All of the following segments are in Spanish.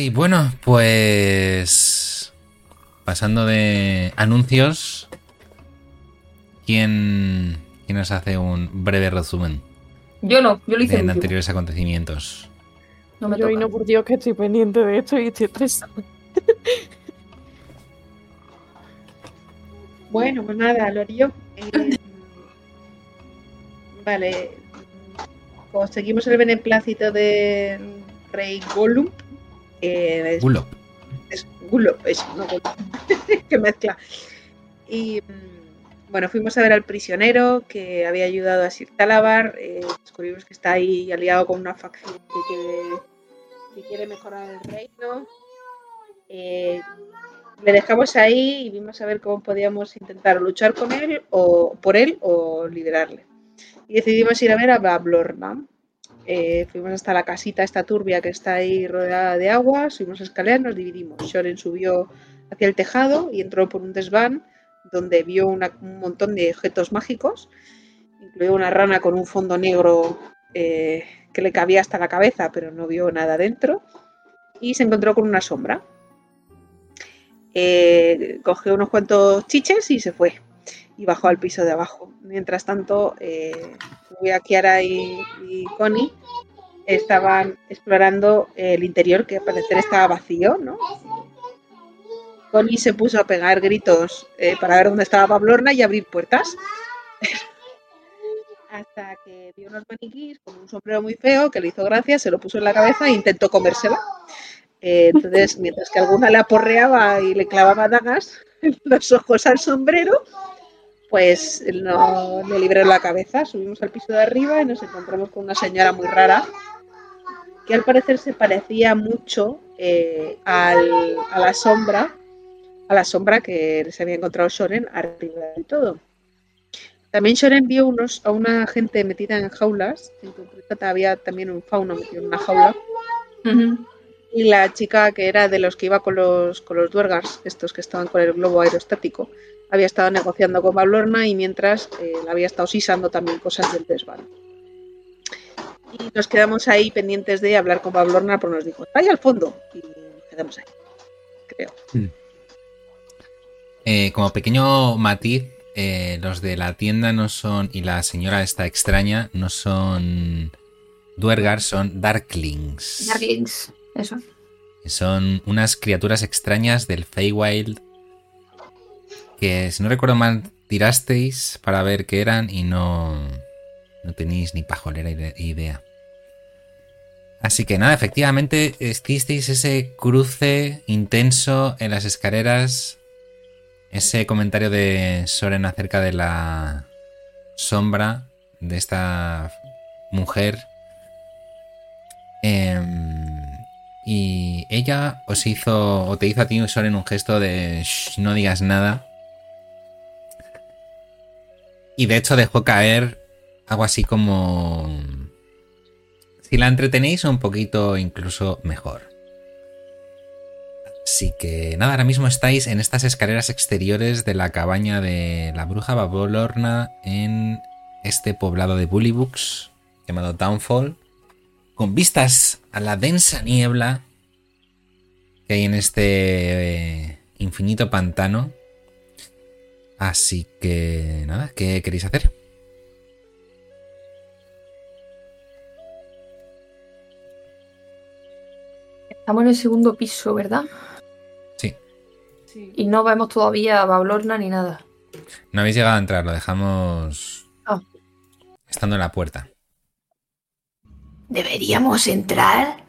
Ay, bueno, pues. Pasando de anuncios. ¿Quién, quién nos hace un breve resumen Yo no, yo lo hice último. anteriores acontecimientos? No me Yo y toca. no, por Dios, que estoy pendiente de esto y estoy estresada. Bueno, pues nada, lo haré yo. Eh, vale. Conseguimos el beneplácito de Rey Gollum. Eh, es- Gulop. es Gollum, eso, no que mezcla. Y mm, bueno, fuimos a ver al prisionero que había ayudado a Sir Talabar. eh, descubrimos que está ahí aliado con una facción que quiere, que quiere mejorar el reino. Eh, le dejamos ahí y vimos a ver cómo podíamos intentar luchar con él o por él o liderarle. Y decidimos ir a ver a Bablorna. Eh, fuimos hasta la casita esta turbia que está ahí rodeada de agua, subimos escaleras, nos dividimos. Shoren subió hacia el tejado y entró por un desván donde vio un montón de objetos mágicos, incluido una rana con un fondo negro eh, que le cabía hasta la cabeza, pero no vio nada dentro, y se encontró con una sombra. Eh, cogió unos cuantos chiches y se fue y bajó al piso de abajo. Mientras tanto, eh, Kiara y, y Connie estaban explorando el interior, que al parecer estaba vacío, ¿no? Connie se puso a pegar gritos eh, para ver dónde estaba Pablorna y abrir puertas. Hasta que vio unos maniquís con un sombrero muy feo que le hizo gracia, se lo puso en la cabeza e intentó comérsela. Eh, entonces, mientras que alguna le aporreaba y le clavaba dagas en los ojos al sombrero, pues no le libró la cabeza. Subimos al piso de arriba y nos encontramos con una señora muy rara que al parecer se parecía mucho eh, al- a la sombra, a la sombra que se había encontrado Shoren arriba de todo. También Shoren vio unos, a una gente metida en jaulas, en concreto había también un fauno metido en una jaula, y la chica que era de los que iba con los, con los duergas, estos que estaban con el globo aerostático, había estado negociando con Bablorna y mientras eh, la había estado sisando también cosas del desván. Y nos quedamos ahí pendientes de hablar con Bablorna, pero nos dijo, vaya al fondo. Y nos quedamos ahí, creo. Eh, como pequeño matiz, eh, los de la tienda no son. Y la señora esta extraña no son. Duergar, son Darklings. Darklings, eso. Son unas criaturas extrañas del Feywild. Que si no recuerdo mal, tirasteis para ver qué eran y no. No tenéis ni pajolera ide- idea. Así que nada, efectivamente hicisteis ese cruce intenso en las escaleras. Ese comentario de Soren acerca de la sombra de esta mujer. Em, y ella os hizo, o te hizo a ti, Soren, un gesto de "Shh, no digas nada. Y de hecho dejó caer algo así como... Si la entretenéis un poquito incluso mejor. Así que nada, ahora mismo estáis en estas escaleras exteriores de la cabaña de la bruja Babolorna en este poblado de Bullybooks llamado Downfall, con vistas a la densa niebla que hay en este eh, infinito pantano. Así que nada, ¿qué queréis hacer? Estamos en el segundo piso, ¿verdad? Sí, Sí. Y no vemos todavía a Bablorna ni nada. no habéis llegado a entrar, lo dejamos Ah. estando en la puerta. ¿Deberíamos entrar?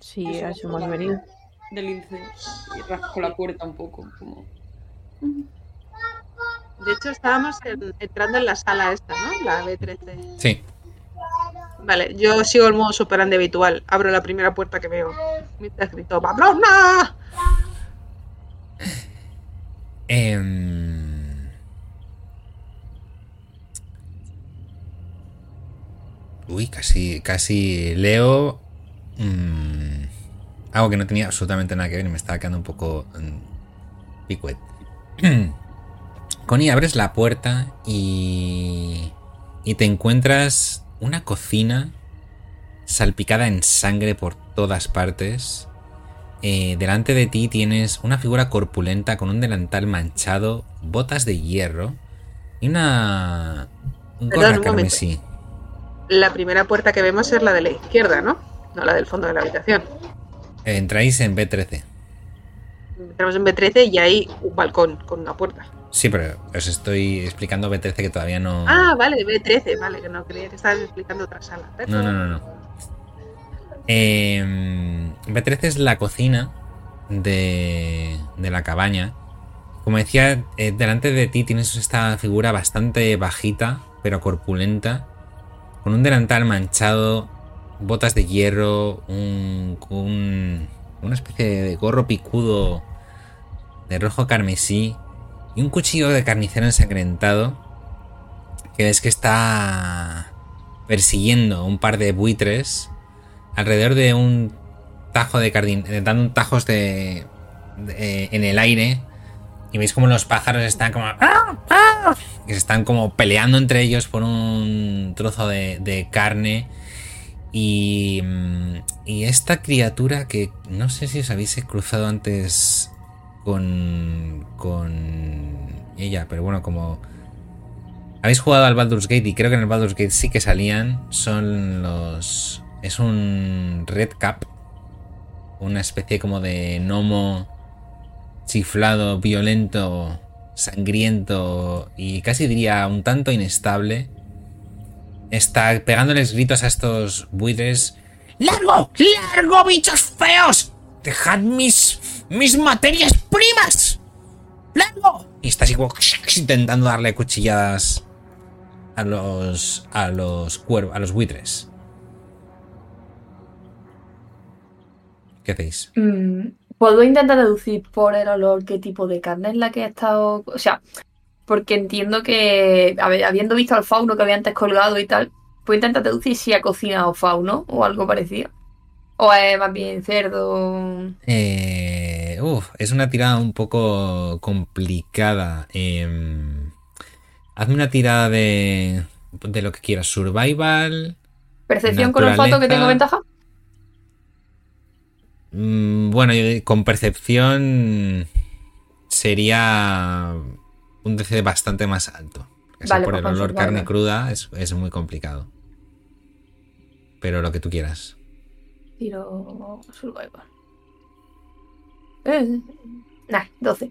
Sí, a eso hemos venido. Del lince y rasco la puerta un poco. Como... De hecho, estábamos en- entrando en la sala esta, ¿no? La B13. Sí, Vale, yo sigo el modo superande habitual. Abro la primera puerta que veo. Mientras grito, ¡Bablorna! Em, Uy, casi, casi leo mm, algo que no tenía absolutamente nada que ver y me estaba quedando un poco mm, picuet. Connie, abres la puerta y, y te encuentras una cocina salpicada en sangre por todas partes. Eh, delante de ti tienes una figura corpulenta con un delantal manchado, botas de hierro y una Perdón, gorra un momento. carmesí. La primera puerta que vemos es la de la izquierda, ¿no? No la del fondo de la habitación. Entráis en B13. Entramos en B13 y hay un balcón con una puerta. Sí, pero os estoy explicando B13 que todavía no. Ah, vale, B13, vale, que no creía que estabas explicando otra sala. No, no, no, no. Eh, B13 es la cocina de, de la cabaña. Como decía, eh, delante de ti tienes esta figura bastante bajita, pero corpulenta, con un delantal manchado, botas de hierro, un, un- una especie de gorro picudo de rojo carmesí y un cuchillo de carnicero ensangrentado que ves que está persiguiendo un par de buitres alrededor de un tajo de jardín, eh, dando tajos de, en el aire y veis como los pájaros están como ¡Ah! ¡Ah! que se están como peleando entre ellos por un trozo de carne y, mm, y esta criatura que no sé si os habéis cruzado antes con con ella pero bueno como habéis jugado al Baldur's Gate y creo que en el Baldur's Gate sí que salían. Son los. Es un Red Cap. Una especie como de gnomo chiflado, violento, sangriento y casi diría un tanto inestable. Está pegándoles gritos a estos buitres. ¡Largo! ¡Largo, bichos feos! ¡Dejad mis. mis materias primas! ¡Largo! Y está así como intentando darle cuchilladas a los a los cuervos, a los buitres. ¿Qué hacéis? Mm, ¿Puedo intentar deducir por el olor qué tipo de carne es la que ha estado? O sea, porque entiendo que, habiendo visto al fauno que había antes colgado y tal, puedo intentar deducir si ha cocinado fauno o algo parecido. O es más bien cerdo. Eh, uf, es una tirada un poco complicada. Em, hazme una tirada de de lo que quieras, survival. ¿Percepción con olfato que tengo ventaja? Mm, Bueno, con percepción sería un DC bastante más alto. Vale, por pues el olor survival. carne cruda es, es muy complicado. Pero lo que tú quieras. Tiro survival. Eh, nah, 12.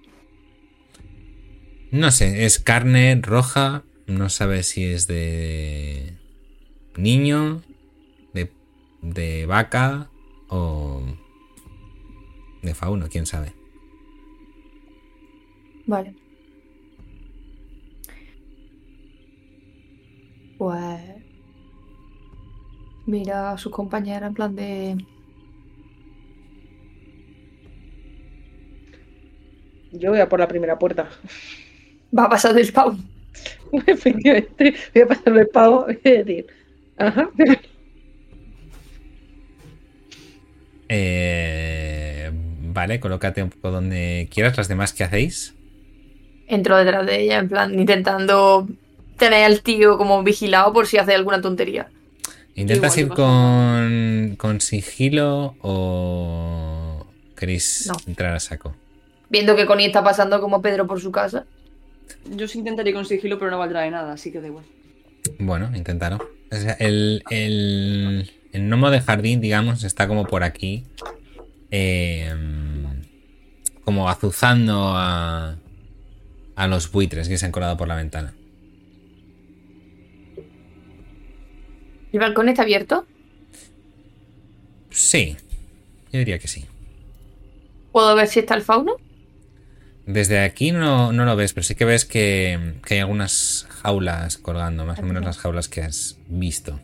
No sé, es carne roja. No sabes si es de niño, de, de vaca o de fauno, quién sabe. Vale. Pues. Mira a sus compañeras en plan de. Yo voy a por la primera puerta. Va a pasar del spawn. Efectivamente, voy a pasarme el pavo y decir, ajá, Eh, vale, colócate un poco donde quieras. Las demás, ¿qué hacéis? Entro detrás de ella, en plan, intentando tener al tío como vigilado por si hace alguna tontería. ¿Intentas Igual ir con, con sigilo o queréis No. entrar a saco? Viendo que Connie está pasando como Pedro por su casa. Yo sí intentaría con sigilo, pero no valdrá de nada, así que da igual. Bueno, inténtalo. O sea, el, el, el gnomo de jardín, digamos, está como por aquí. eh, como azuzando a, a los buitres que se han colado por la ventana. ¿El balcón está abierto? Sí, yo diría que sí. ¿Puedo ver si está el fauno? Desde aquí no, no lo ves, pero sí que ves que, que hay algunas jaulas colgando, más o menos las jaulas que has visto.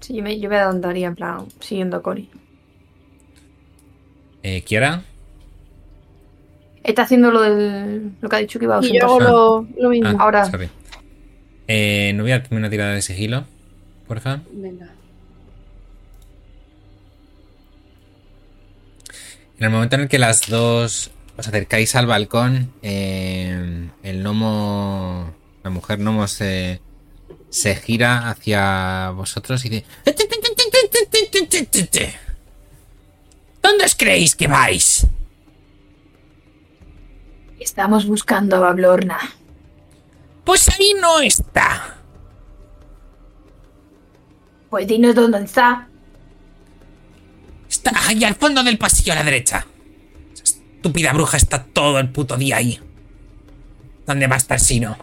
Sí, yo me, yo me andaría en plan siguiendo a Connie. Eh, ¿Kiara? Está haciendo lo del. lo que ha dicho que iba a Y yo hago lo, lo mismo. Ah, Ahora. sorry. Eh, no voy a una tirada de sigilo, porfa. Venga. En el momento en el que las dos os acercáis al balcón, eh, el gnomo, la mujer gnomo se, se gira hacia vosotros y dice... ¿Dónde os creéis que vais? Estamos buscando a Bablorna. Pues ahí no está. Pues dinos dónde está. Está ahí al fondo del pasillo a la derecha. Esa estúpida bruja está todo el puto día ahí. ¿Dónde va a estar si no?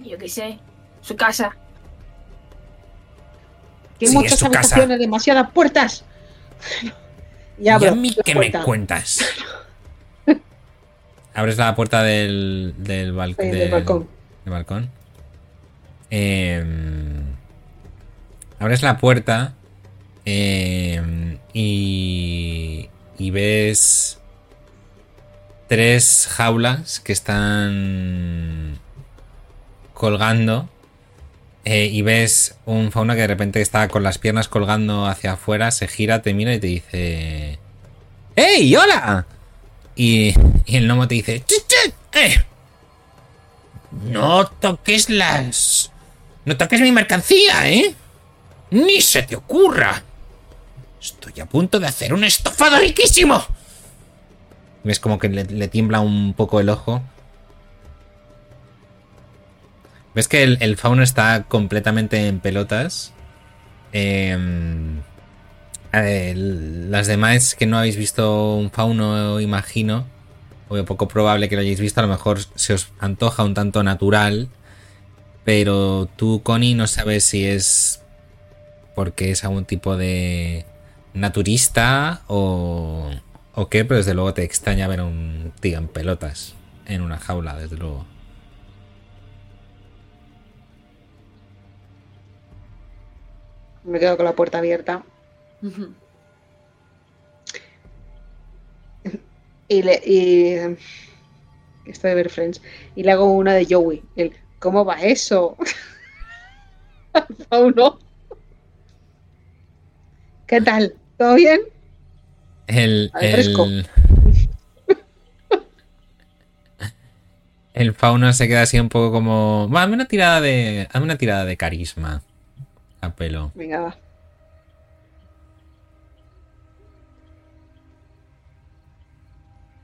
Yo qué sé. Su casa. Que Sí, muchas es su casa. habitaciones, demasiadas puertas. Y ¿Y abro a mí qué me cuentas? Abres la puerta del, del, bal- Eh, del balcón. del balcón. Em, abres la puerta em, y, y ves tres jaulas que están colgando eh, y ves un fauno que de repente está con las piernas colgando hacia afuera, se gira, te mira y te dice... ¡Ey, hola! Y, el gnomo te dice... "Chut, chut, eh. No toques las... No toques mi mercancía, ¿eh? Ni se te ocurra. Estoy a punto de hacer un estofado riquísimo. Ves como que le, tiembla un poco el ojo. Ves que el, fauno está completamente en pelotas. Em, las demás que no habéis visto un fauno, imagino, o poco probable que lo hayáis visto, a lo mejor se os antoja un tanto natural. Pero tú, Connie, no sabes si es porque es algún tipo de naturista o, o qué, pero desde luego te extraña ver a un tío en pelotas en una jaula, desde luego. Me quedo con la puerta abierta. Y le. Y, esto de ver Friends. Y le hago una de Joey. El, ¿Cómo va eso? ¿Qué tal? ¿Todo bien? El, fresco. el, el fauno se queda así un poco como. Va, hazme una tirada de. Hazme una tirada de carisma. A pelo. Venga, va.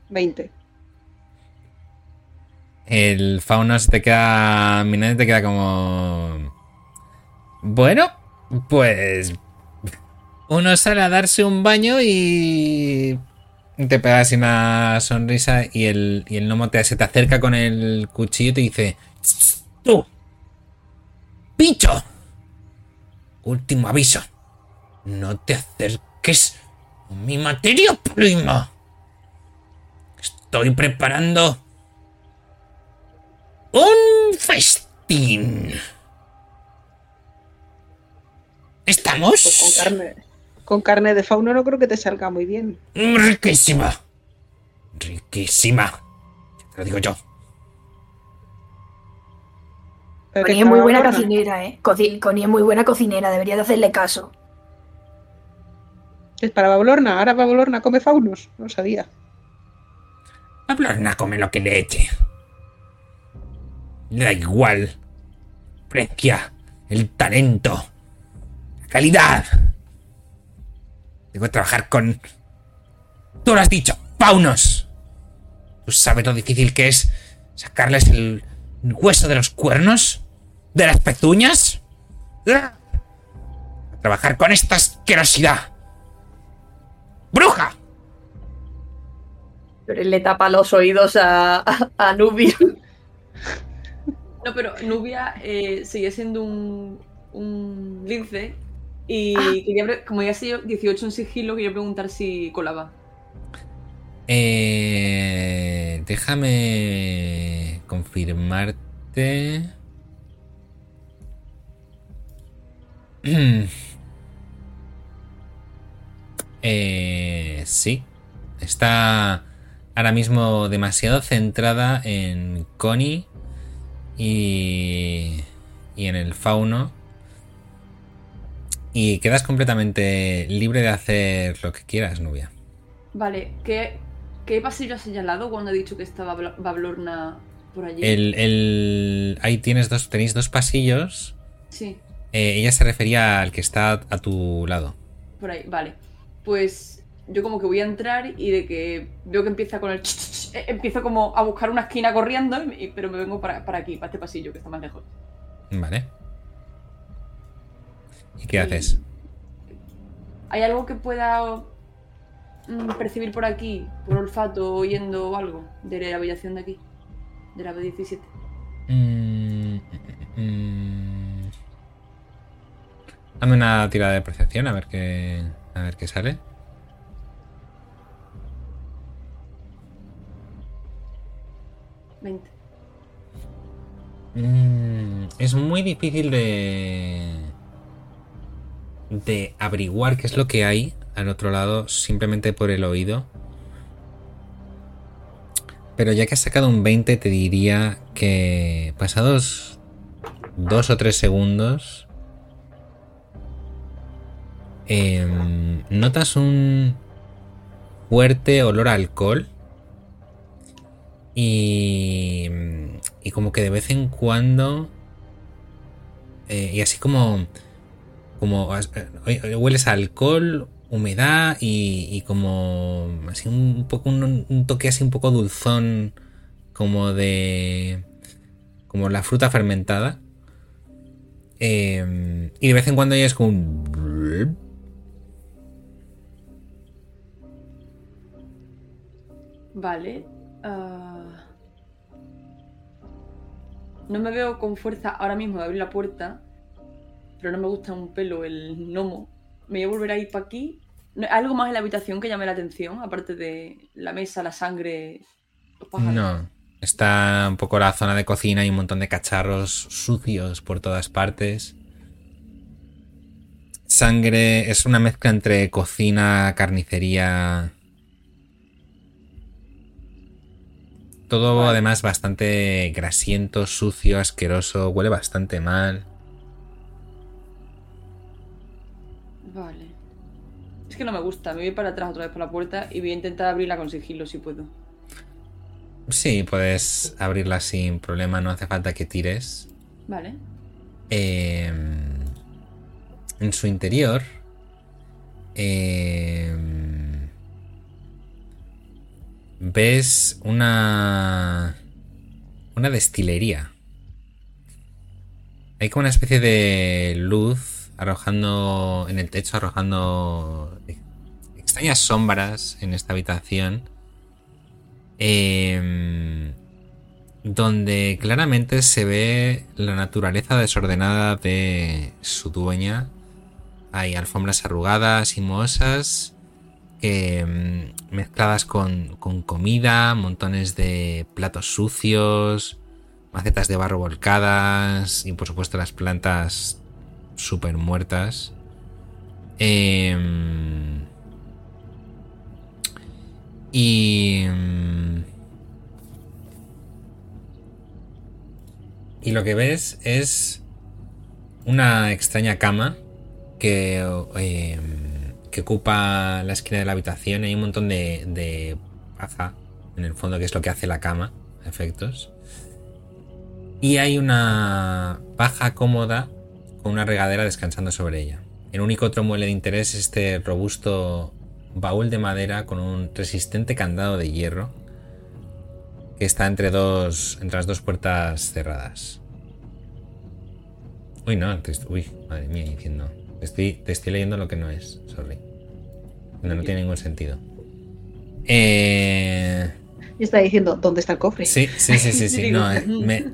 Veinte. El fauno se te queda. Y te queda como. Bueno, pues. Uno sale a darse un baño y. Te pega así una sonrisa y el, y el gnomo te, se te acerca con el cuchillo y te dice: "Tss, ¡Tú! ¡Pincho! Último aviso. No te acerques a mi materia prima. Estoy preparando un festín. Pues con ¿Estamos? carne. Con carne de fauno no creo que te salga muy bien. Riquísima. Riquísima. Te lo digo yo. Connie es muy buena cocinera, ¿eh? Coci- Connie es muy buena cocinera, debería de hacerle caso. Es para Bablorna. Ahora Bablorna come faunos. No sabía. Bablorna come lo que le eche. Le da igual. Precia el talento. La calidad. Tengo que trabajar con... Tú lo has dicho, faunos. ¿Tú sabes lo difícil que es sacarles el hueso de los cuernos? ¿De las pezuñas? A trabajar con esta asquerosidad. ¡Bruja! Pero él le tapa los oídos a, a, a Nubia. No, pero Nubia eh, sigue siendo un, un lince. Y Ah. quería como ya ha sido 18 en sigilo, quería preguntar si colaba. Eh, déjame confirmarte. Eh, sí. Está ahora mismo demasiado centrada en Connie y, y en el fauno. Y quedas completamente libre de hacer lo que quieras, Nubia. Vale, ¿qué, qué pasillo has señalado cuando he dicho que estaba Bablorna por allí. El, el- ahí tienes dos, tenéis dos pasillos. Sí, Eh, ella se refería al que está a tu lado. por ahí, vale. Pues yo como que voy a entrar y de que veo que empieza con el... ch, ch, ch, eh, empiezo como a buscar una esquina corriendo, y- pero me vengo para, para aquí, para este pasillo que está más lejos. Vale. ¿Y qué haces? ¿Hay algo que pueda mm, percibir por aquí, por olfato, oyendo o algo de la habitación de aquí? De la B17. Mm, mm, Dame una tirada de percepción a ver qué, a ver qué sale. Veinte. Mm, es muy difícil de de averiguar qué es lo que hay al otro lado simplemente por el oído. Pero ya que has sacado un 20 te diría que pasados dos o tres segundos em, notas un fuerte olor a alcohol y, y como que de vez en cuando eh, y así como como eh, hueles alcohol humedad y, como así un poco un, toque así un poco dulzón como de como la fruta fermentada Eh, y de vez en cuando ya es como un Vale. ah, No me veo con fuerza ahora mismo de abrir la puerta, pero no me gusta un pelo el gnomo. Me voy a volver a ir para aquí. No- ¿Hay algo más en la habitación que llame la atención? Aparte de la mesa, la sangre, los pájaros. No. Está un poco la zona de cocina y un montón de cacharros sucios por todas partes. Sangre es una mezcla entre cocina, carnicería. Todo además bastante grasiento, sucio, asqueroso, huele bastante mal. Que no me gusta. Me voy para atrás otra vez por la puerta y voy a intentar abrirla con sigilo si puedo. Sí, puedes abrirla sin problema, no hace falta que tires. Vale. Eh, en su interior eh, ves una una destilería. Hay como una especie de luz arrojando en el techo, arrojando extrañas sombras en esta habitación. Eh, donde claramente se ve la naturaleza desordenada de su dueña. Hay alfombras arrugadas y mohosas mm, mezcladas con, con comida, montones de platos sucios, macetas de barro volcadas y por supuesto las plantas súper muertas. Em, y... mm, Y lo que ves es una extraña cama que, eh, que ocupa la esquina de la habitación. Hay un montón de, de paja en el fondo, que es lo que hace la cama, efectos. Y hay una paja cómoda con una regadera descansando sobre ella. El único otro mueble de interés es este robusto baúl de madera con un resistente candado de hierro que está entre dos entre las dos puertas cerradas. Uy, no, te uy, madre mía, diciendo. Te estoy, te estoy leyendo lo que no es, sorry. No, no tiene ningún sentido. Eh, Y está diciendo, ¿dónde está el cofre? sí, sí, sí, sí, sí. No, eh, me,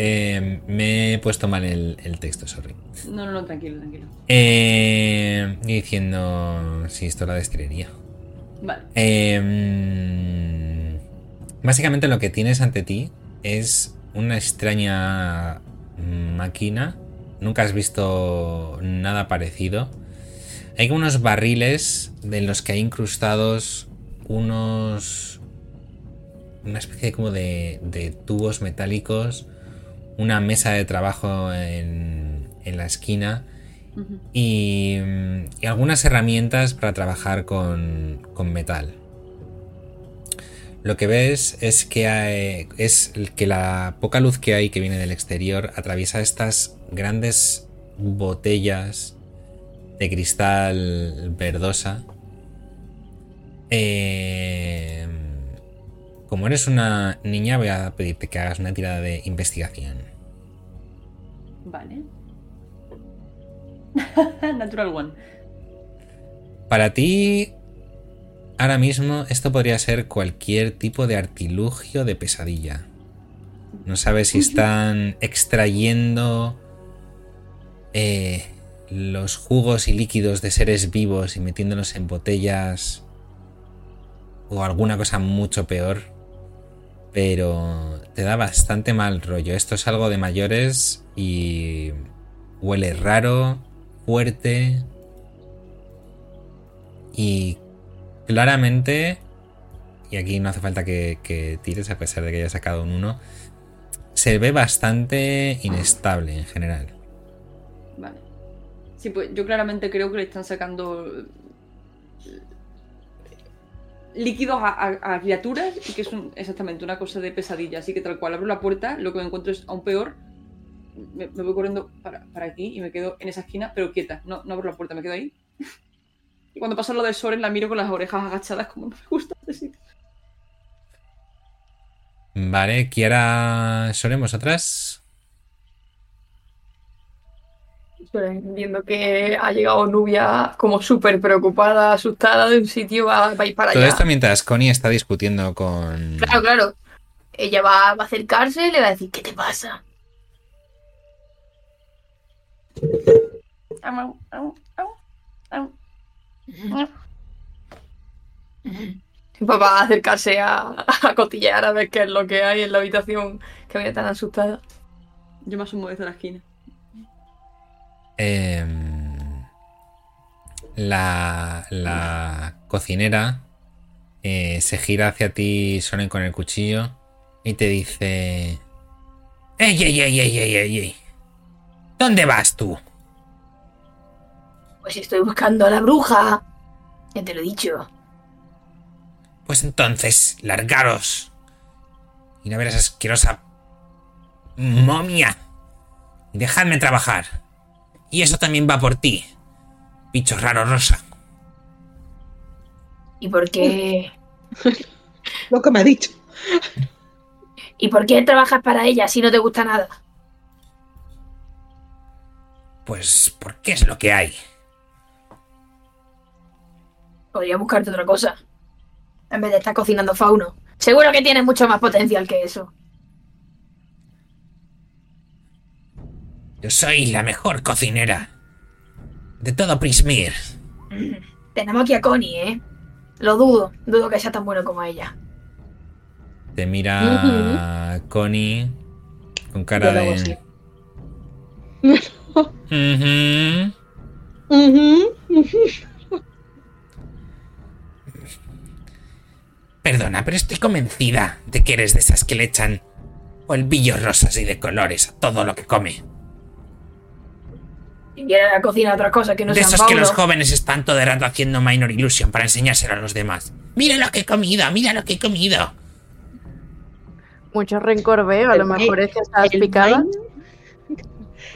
eh, me he puesto mal el, el texto, sorry. No, no, no, tranquilo, tranquilo. Eh, y diciendo, sí, esto es la destilería. Vale. Eh, básicamente lo que tienes ante ti es una extraña máquina. Nunca has visto nada parecido. Hay unos barriles de los que hay incrustados unos... Una especie como de, de tubos metálicos. Una mesa de trabajo en, en la esquina y, mm, y algunas herramientas para trabajar con, con metal. lo que ves es que hay- es que la poca luz que hay que viene del exterior atraviesa estas grandes botellas de cristal verdosa. Eh, como eres una niña, voy a pedirte que hagas una tirada de investigación. Vale. Natural one. Para ti, ahora mismo, esto podría ser cualquier tipo de artilugio de pesadilla. No sabes si están extrayendo eh, los jugos y líquidos de seres vivos y metiéndolos en botellas o alguna cosa mucho peor. Pero te da bastante mal rollo. Esto es algo de mayores y huele raro, fuerte, y claramente, y aquí no hace falta que, tires a pesar de que haya sacado un 1, se ve bastante inestable en general. Vale. Sí, pues yo claramente creo que le están sacando líquidos a, criaturas y que es exactamente una cosa de pesadilla. Así que tal cual abro la puerta, lo que me encuentro es aún peor. Me, voy corriendo para, para aquí y me quedo en esa esquina, pero quieta. No, no abro la puerta, me quedo ahí. Y cuando pasa lo del Soren, la miro con las orejas agachadas, como no me gusta este sitio. Vale, Kiara Soren, vosotras. Pero Viendo que ha llegado Nubia como súper preocupada, asustada de un sitio, va, va a ir para Todo allá. esto mientras Connie está discutiendo con. Claro, claro. Ella va, va a acercarse y le va a decir, ¿qué te pasa? Au, au, au, au. Pues va a acercarse a, a cotillear a ver qué es lo que hay en la habitación que vaya tan asustada. Yo me asomo desde la esquina. Em, la, la cocinera eh, se gira hacia ti, Soren, con el cuchillo y te dice: ¡Ey, ey, ey, ey, ey, ey, ey! ¿Dónde vas tú? Pues estoy buscando a la bruja. Ya te lo he dicho. Pues entonces, largaros. Y no ver esa asquerosa momia. Y dejadme trabajar. Y eso también va por ti. Bicho raro rosa. ¿Y por qué? Lo que me ha dicho. ¿Y por qué trabajas para ella si no te gusta nada? Pues, ¿por qué es lo que hay? Podría buscarte otra cosa. En vez de estar cocinando fauno. Seguro que tienes mucho más potencial que eso. Yo soy la mejor cocinera. De todo Prismir. Tenemos aquí a Connie, ¿eh? Lo dudo. Dudo que sea tan bueno como ella. Te mira Connie con cara Yo de... Ujú. Perdona, pero estoy convencida de que eres de esas que le echan polvillos rosas y de colores a todo lo que come. Si quieres cocinar otra cosa que no de esos que los jóvenes están todo el rato haciendo Minor Illusion para enseñárselo a los demás. Mira lo que he comido, mira lo que he comido. Mucho rencor veo, a lo mejor es que estás El picada. Minor-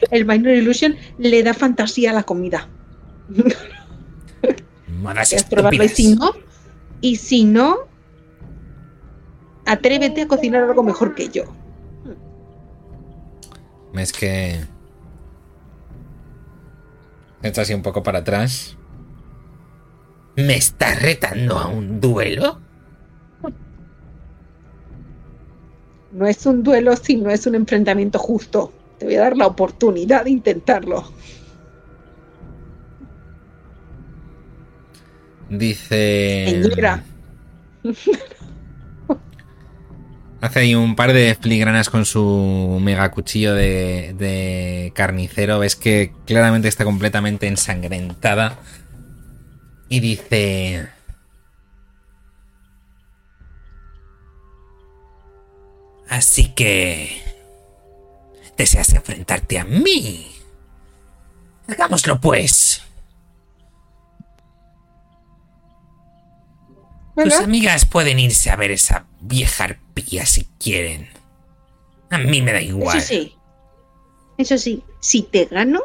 El Minor Illusion le da fantasía a la comida. Modas y si no, y si no, atrévete a cocinar algo mejor que yo. Es que... Echa así un poco para atrás. ¿Me estás retando a un duelo? No es un duelo si no es un enfrentamiento justo. Te voy a dar la oportunidad de intentarlo. Dice... Señora. Hace ahí un par de filigranas con su mega cuchillo de, de carnicero. Ves que claramente está completamente ensangrentada. Y dice... Así que... ¿Deseas enfrentarte a mí? Hagámoslo pues. Tus amigas pueden irse a ver esa vieja arpía si quieren. A mí me da igual. Eso sí. Eso sí, si te gano,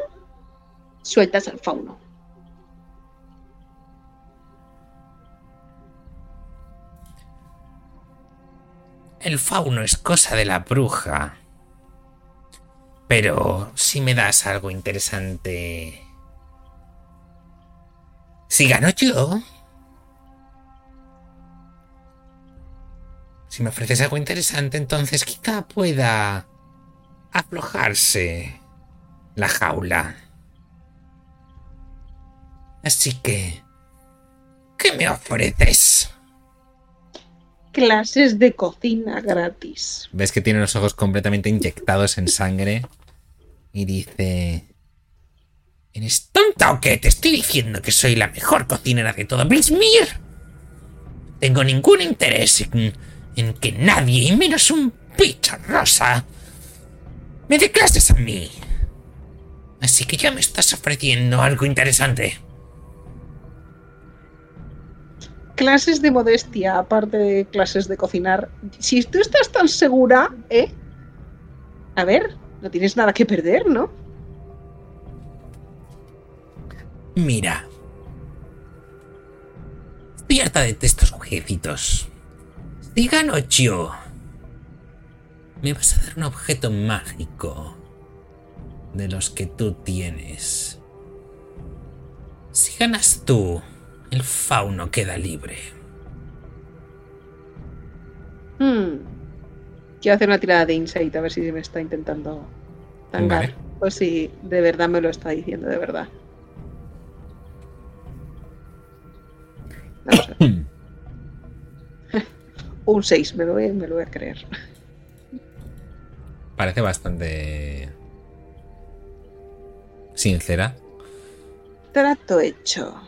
sueltas al fauno. El fauno es cosa de la bruja. Pero si me das algo interesante... Si gano yo... Si me ofreces algo interesante, entonces quizá pueda aflojarse la jaula. Así que... ¿Qué me ofreces? Clases de cocina gratis. Ves que tiene los ojos completamente inyectados en sangre. Y dice... ¿Eres tonta o qué? Te estoy diciendo que soy la mejor cocinera de todo Blismir. Tengo ningún interés en, en que nadie, y menos un bicho rosa, me dé clases a mí. Así que ya me estás ofreciendo algo interesante. Clases de modestia, aparte de clases de cocinar. Si tú estás tan segura, ¿eh? A ver, no tienes nada que perder, ¿no? Mira. Estoy harta de estos jueguecitos. Si gano yo, me vas a dar un objeto mágico de los que tú tienes. Si ganas tú, el fauno queda libre. Hmm. Quiero hacer una tirada de insight a ver si me está intentando tangar. Vale. O si de verdad me lo está diciendo, de verdad. Vamos a ver. Un 6, me lo, voy, me lo voy a creer. Parece bastante sincera. Trato hecho.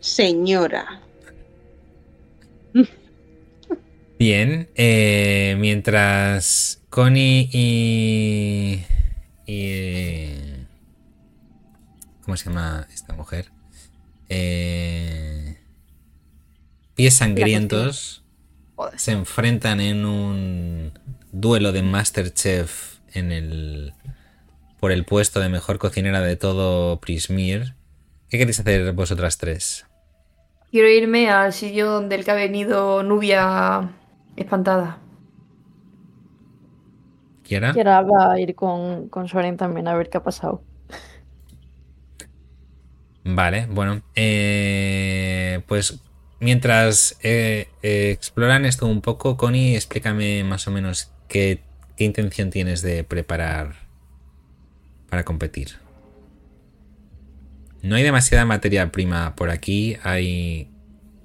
Señora. Bien, eh, mientras Connie y, y, eh, ¿Cómo se llama esta mujer? Eh, pies sangrientos se enfrentan en un duelo de Masterchef en el por el puesto de mejor cocinera de todo Prismir. ¿Qué queréis hacer vosotras tres? Quiero irme al sitio donde el que ha venido Nubia espantada. Y ahora va a ir con, con Soren también a ver qué ha pasado. Vale, bueno. eh, pues mientras eh, eh, exploran esto un poco, Connie, explícame más o menos qué, qué intención tienes de preparar para competir. No hay demasiada materia prima por aquí. Hay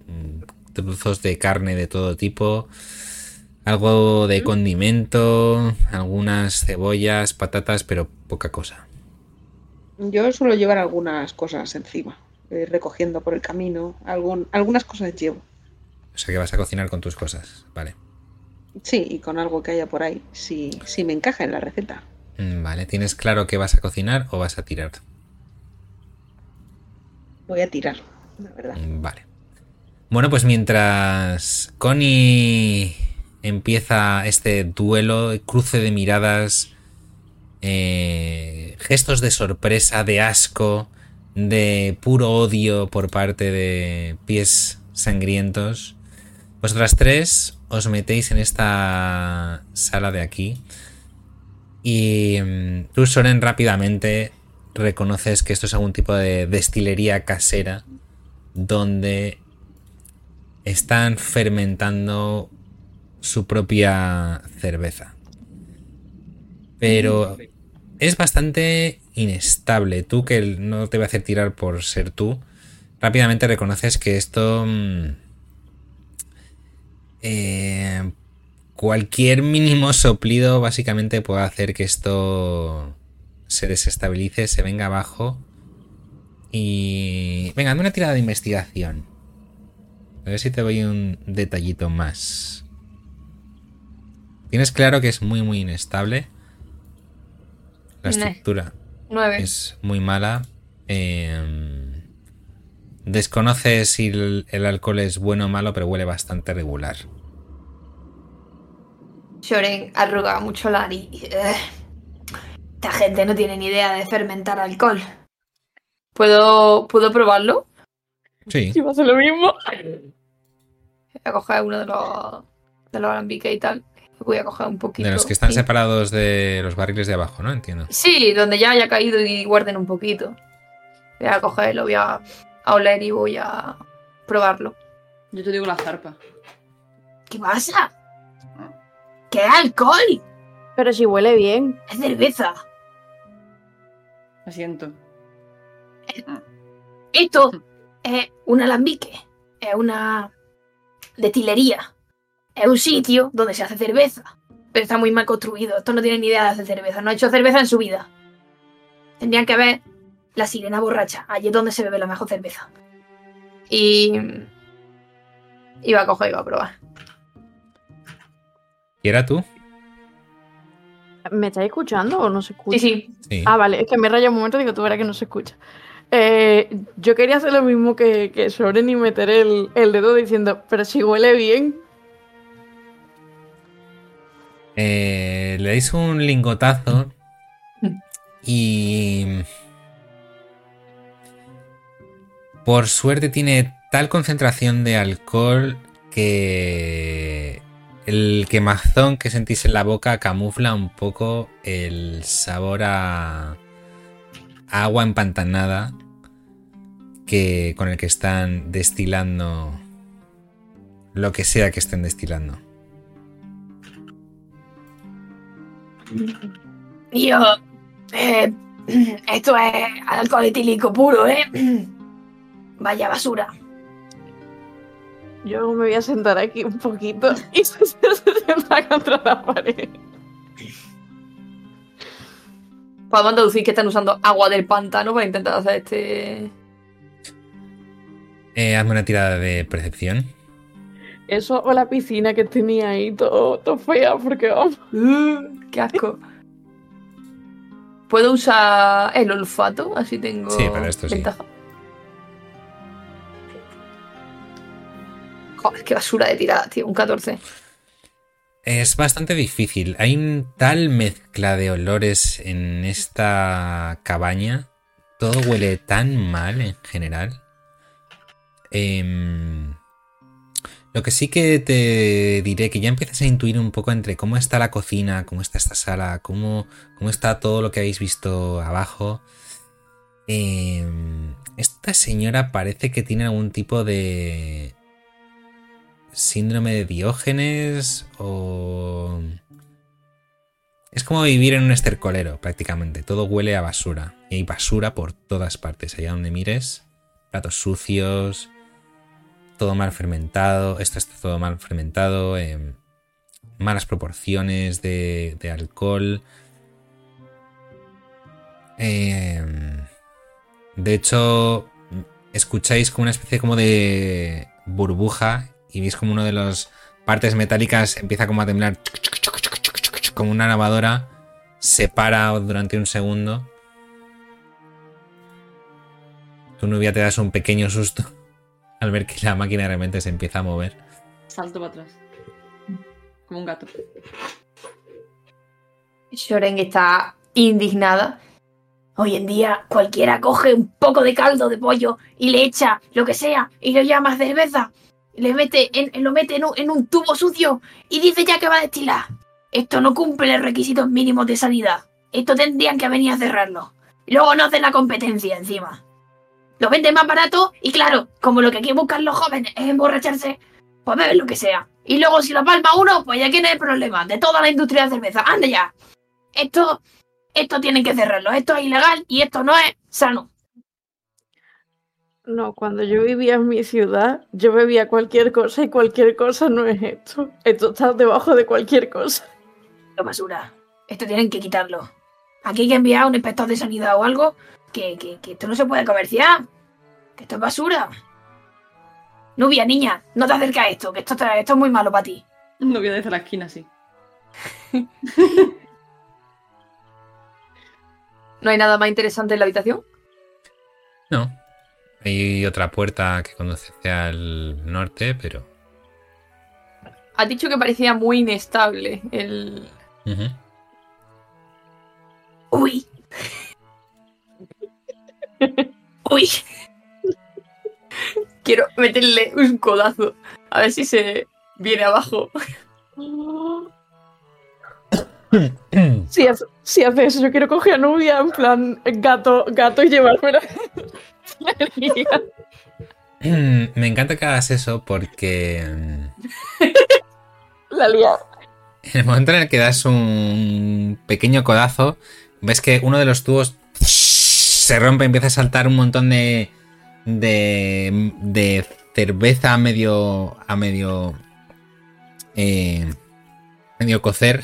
mm, trozos de carne de todo tipo. Algo de condimento. Algunas cebollas, patatas, pero poca cosa. Yo suelo llevar algunas cosas encima, eh, recogiendo por el camino. Algún, algunas cosas llevo. O sea que vas a cocinar con tus cosas. Vale. Sí, y con algo que haya por ahí, si, si me encaja en la receta. Mm, Vale, ¿tienes claro que vas a cocinar o vas a tirar? Voy a tirar, la verdad. Mm, Vale. Bueno, pues mientras Connie empieza este duelo, cruce de miradas, eh, gestos de sorpresa, de asco, de puro odio por parte de pies sangrientos, vosotras tres os metéis en esta sala de aquí y mm, tú, Soren, rápidamente reconoces que esto es algún tipo de destilería casera donde están fermentando su propia cerveza. Pero es bastante inestable. Tú, que no te voy a hacer tirar por ser tú, rápidamente reconoces que esto... mm, eh, cualquier mínimo soplido básicamente puede hacer que esto se desestabilice, se venga abajo. Y... Venga, dame una tirada de investigación. A ver si te doy un detallito más. Tienes claro que es muy, muy inestable. La estructura Nueve. es muy mala. Eh, Desconoces si el, el alcohol es bueno o malo, pero huele bastante regular. Shoren arruga mucho la nariz. Esta gente no tiene ni idea de fermentar alcohol. ¿Puedo, ¿puedo probarlo? Sí. Si va a ser lo mismo. Voy a coger uno de los, de los alambiques y tal. Voy a coger un poquito. De los que están sí. separados de los barriles de abajo, ¿no? Entiendo. Sí, donde ya haya caído y guarden un poquito. Voy a cogerlo, voy a, a oler y voy a probarlo. Yo te digo la zarpa. ¿Qué pasa? ¿Qué alcohol? Pero si huele bien. Es cerveza. Lo siento. Esto es un alambique. Es una destilería. Es un sitio donde se hace cerveza. Pero está muy mal construido. Esto no tiene ni idea de hacer cerveza. No ha hecho cerveza en su vida. Tendrían que ver la sirena borracha. Allí es donde se bebe la mejor cerveza. Y. Iba a coger y iba a probar. ¿Y era tú? ¿Me estáis escuchando o no se escucha? Sí, sí. Sí. Ah, vale, es que me raya un momento y digo, tú verás que no se escucha. Eh, yo quería hacer lo mismo que, que Soren y meter el, el dedo diciendo, pero si huele bien. Eh, le dais un lingotazo y por suerte tiene tal concentración de alcohol que el quemazón que sentís en la boca camufla un poco el sabor a agua empantanada que con el que están destilando lo que sea que estén destilando. Yo. eh, esto es alcohol etílico puro, ¿eh? Vaya basura. Yo me voy a sentar aquí un poquito y se, se sienta contra la pared. Podemos deducir que están usando agua del pantano para intentar hacer este. Eh, hazme una tirada de percepción. Eso o la piscina que tenía ahí, todo, todo fea, porque vamos. Uh, ¡Qué asco! ¿Puedo usar el olfato? Así tengo. Sí, para esto sí. ventaja. Joder, qué basura de tirada, tío. Un 14. Es bastante difícil. Hay un tal mezcla de olores en esta cabaña. Todo huele tan mal en general. Em, lo que sí que te diré que ya empiezas a intuir un poco entre cómo está la cocina, cómo está esta sala, cómo, cómo está todo lo que habéis visto abajo. Em, esta señora parece que tiene algún tipo de síndrome de Diógenes o... Es como vivir en un estercolero prácticamente. Todo huele a basura. Y hay basura por todas partes. Allá donde mires. Platos sucios. Todo mal fermentado. Esto está todo mal fermentado. eh, malas proporciones de, alcohol. Eh, de hecho, escucháis como una especie como de burbuja y veis como uno de las partes metálicas empieza como a temblar como una lavadora se para durante un segundo tu novia te das un pequeño susto al ver que la máquina realmente se empieza a mover Salto para atrás. Como un gato. Shoren está indignada. Hoy en día cualquiera coge un poco de caldo de pollo y le echa lo que sea y lo llama cerveza. Le mete en, lo mete en un, en un tubo sucio y dice ya que va a destilar. Esto no cumple los requisitos mínimos de sanidad. Esto tendrían que venir a cerrarlo. Luego no hacen la competencia encima. Lo venden más barato y claro, como lo que aquí buscan los jóvenes es emborracharse, pues beben lo que sea. Y luego si lo palma uno, pues ya tiene el problema de toda la industria de cerveza. ¡Ande ya! Esto, esto tienen que cerrarlo. Esto es ilegal y esto no es sano. No, cuando yo vivía en mi ciudad, yo bebía cualquier cosa y cualquier cosa no es esto. Esto está debajo de cualquier cosa. Lo basura. Esto tienen que quitarlo. Aquí hay que enviar a un inspector de sanidad o algo que, que, que esto no se puede comerciar. Que esto es basura. Nubia, niña, no te acerques a esto, que esto, te- esto es muy malo para ti. No voy a desde la esquina, sí. ¿No hay nada más interesante en la habitación? no Hay otra puerta que conduce hacia el norte, pero. Has dicho que parecía muy inestable el. Ujú. Uy. Uy. Quiero meterle un codazo. A ver si se viene abajo. Si hace, si hace eso, yo quiero coger a Nubia en plan gato, gato y llevármela. Me encanta que hagas eso porque. mm, La lía. En el momento en el que das un pequeño codazo, ves que uno de los tubos se rompe, empieza a saltar un montón de. de. de cerveza a medio. a medio. eh, medio cocer.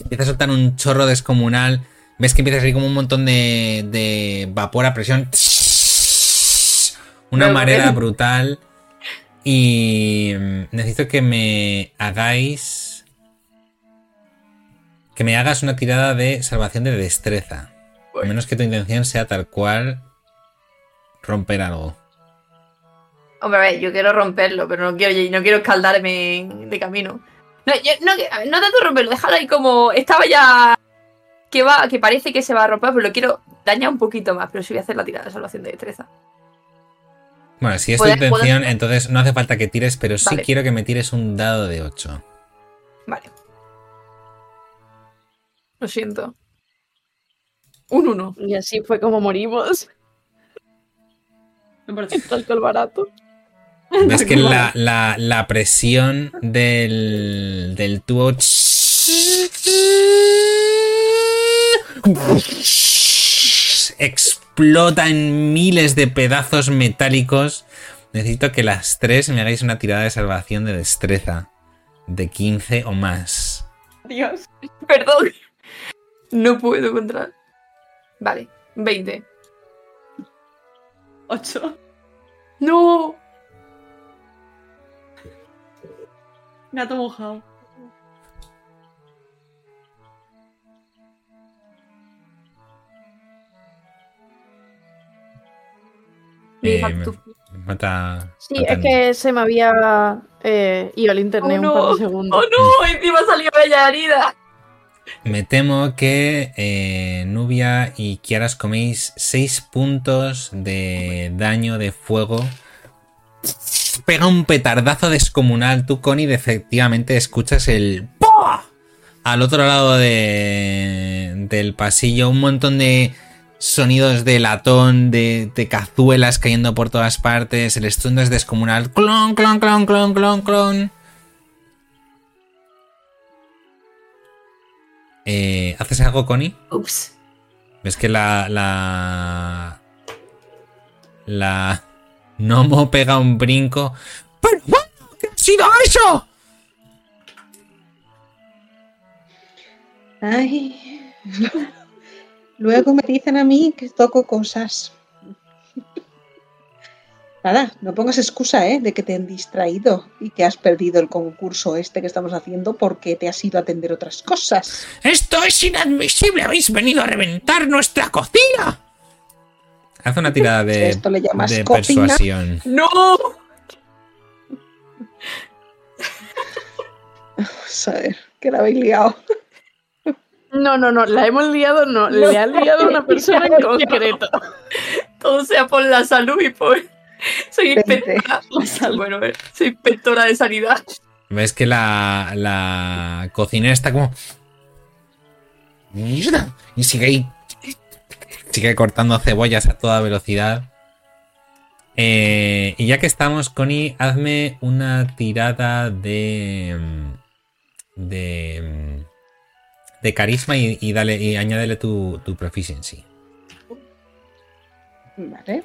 Empieza a soltar un chorro descomunal. Ves que empieza a salir como un montón de. de vapor a presión. Una marea brutal. Y mm, necesito que me hagáis. Que me hagas una tirada de salvación de destreza. A menos que tu intención sea tal cual romper algo. Hombre, a ver, yo quiero romperlo, pero no quiero, no quiero escaldarme de camino. No, yo, no, a ver, no tanto romperlo, déjalo ahí como. Estaba ya. Que va, que parece que se va a romper, pero lo quiero dañar un poquito más. Pero sí voy a hacer la tirada de salvación de destreza. Bueno, si es tu intención, entonces no hace falta que tires, pero sí Vale. quiero que me tires un dado de 8. Vale. Lo siento. Un 1. Y así fue como morimos. Me parece. El alcohol barato. Ves que la, la- la presión del, del tubo explota en miles de pedazos metálicos. Necesito que las tres me hagáis una tirada de salvación de destreza de 15 o más. Dios. Perdón. No puedo encontrar. Vale, 20. 8. ¡No! Gato mojado. Eh. Mata. Sí, mata- es que se me había eh, ido el internet Oh, un par de segundos. ¡Oh no! Encima salió bella herida. Me temo que eh, Nubia y Kiaras coméis 6 puntos de daño de fuego. Pega un petardazo descomunal. Tú, Connie, efectivamente escuchas el ¡Pah! Al otro lado de- del pasillo, un montón de sonidos de latón, de, de cazuelas cayendo por todas partes. El estruendo es descomunal. Clon, clon, clon, clon, clon, clon. Eh, ¿Haces algo, Connie? Ups. ¿Ves que la. La. La. Nomo pega un brinco. ¡Pero bueno! ¿Qué ha sido eso? Ay. Luego me dicen a mí que toco cosas. Nada, no pongas excusa, ¿eh? De que te han distraído y que has perdido el concurso este que estamos haciendo porque te has ido a atender otras cosas. ¡Esto es inadmisible! ¡Habéis venido a reventar nuestra cocina! Haz una tirada de, Esto le llamas de cocina. persuasión. ¡No! Vamos a ver, que la habéis liado. No, no, no, la hemos liado, no, le ha liado a una persona en concreto. Todo sea por la salud y por. Soy inspectora. Bueno, a ver, soy inspectora de sanidad. Ves que la, la cocinera está como. ¡Mierda! Y sigue ahí. Sigue cortando cebollas a toda velocidad. Eh, y ya que estamos, Connie, hazme una tirada de. de. de carisma y, y dale, y añádele tu, tu proficiency. Vale.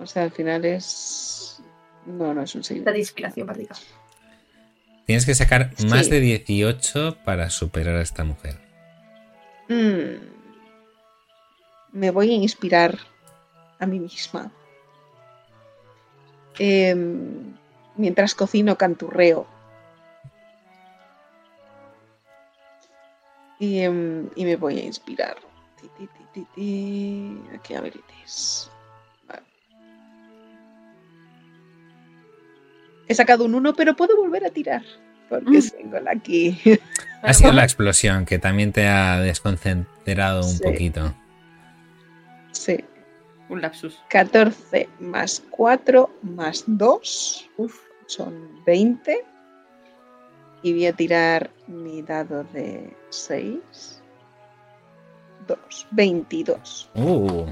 O sea, al final es. No, no es un 6. La de inspiración, práctica. Tienes que sacar Sí. más de 18 para superar a esta mujer. Mm. Me voy a inspirar a mí misma. Em, mientras cocino canturreo. Y, em, y me voy a inspirar. Ti, ti, ti, ti, ti. Aquí. Vale. He sacado un 1, pero puedo volver a tirar. Porque Mm. tengo la aquí. Ha sido la explosión que también te ha desconcentrado un Sí. poquito. Sí. Un lapsus. 14 más 4 más 2. Uf, son 20. Y voy a tirar mi dado de 6. 2. 22. Uh,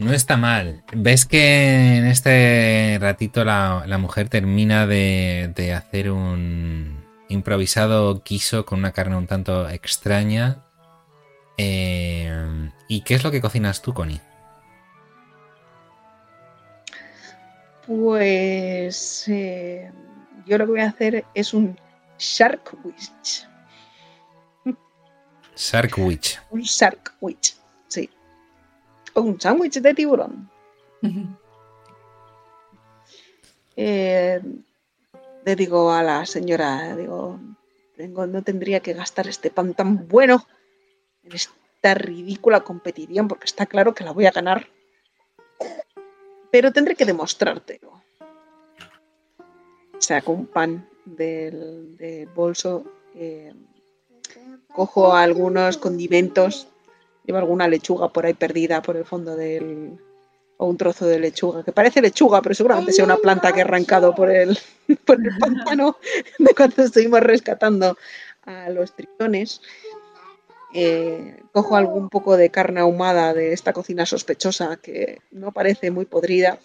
no está mal. Ves que en este ratito la, la mujer termina de, de hacer un improvisado guiso con una carne un tanto extraña. Eh, ¿Y qué es lo que cocinas tú, Connie? Pues eh, yo lo que voy a hacer es un Shark Witch. Sharkwitch. Un Shark Witch. O un sándwich de tiburón. Eh, le digo a la señora, digo, tengo, no tendría que gastar este pan tan bueno en esta ridícula competición porque está claro que la voy a ganar. Pero tendré que demostrártelo. Saco un pan del, del bolso, eh, cojo algunos condimentos, llevo alguna lechuga por ahí perdida por el fondo del, o un trozo de lechuga, que parece lechuga, pero seguramente sea una planta que he arrancado por el, por el pantano de cuando estuvimos rescatando a los tritones. Eh, cojo algún poco de carne ahumada de esta cocina sospechosa que no parece muy podrida.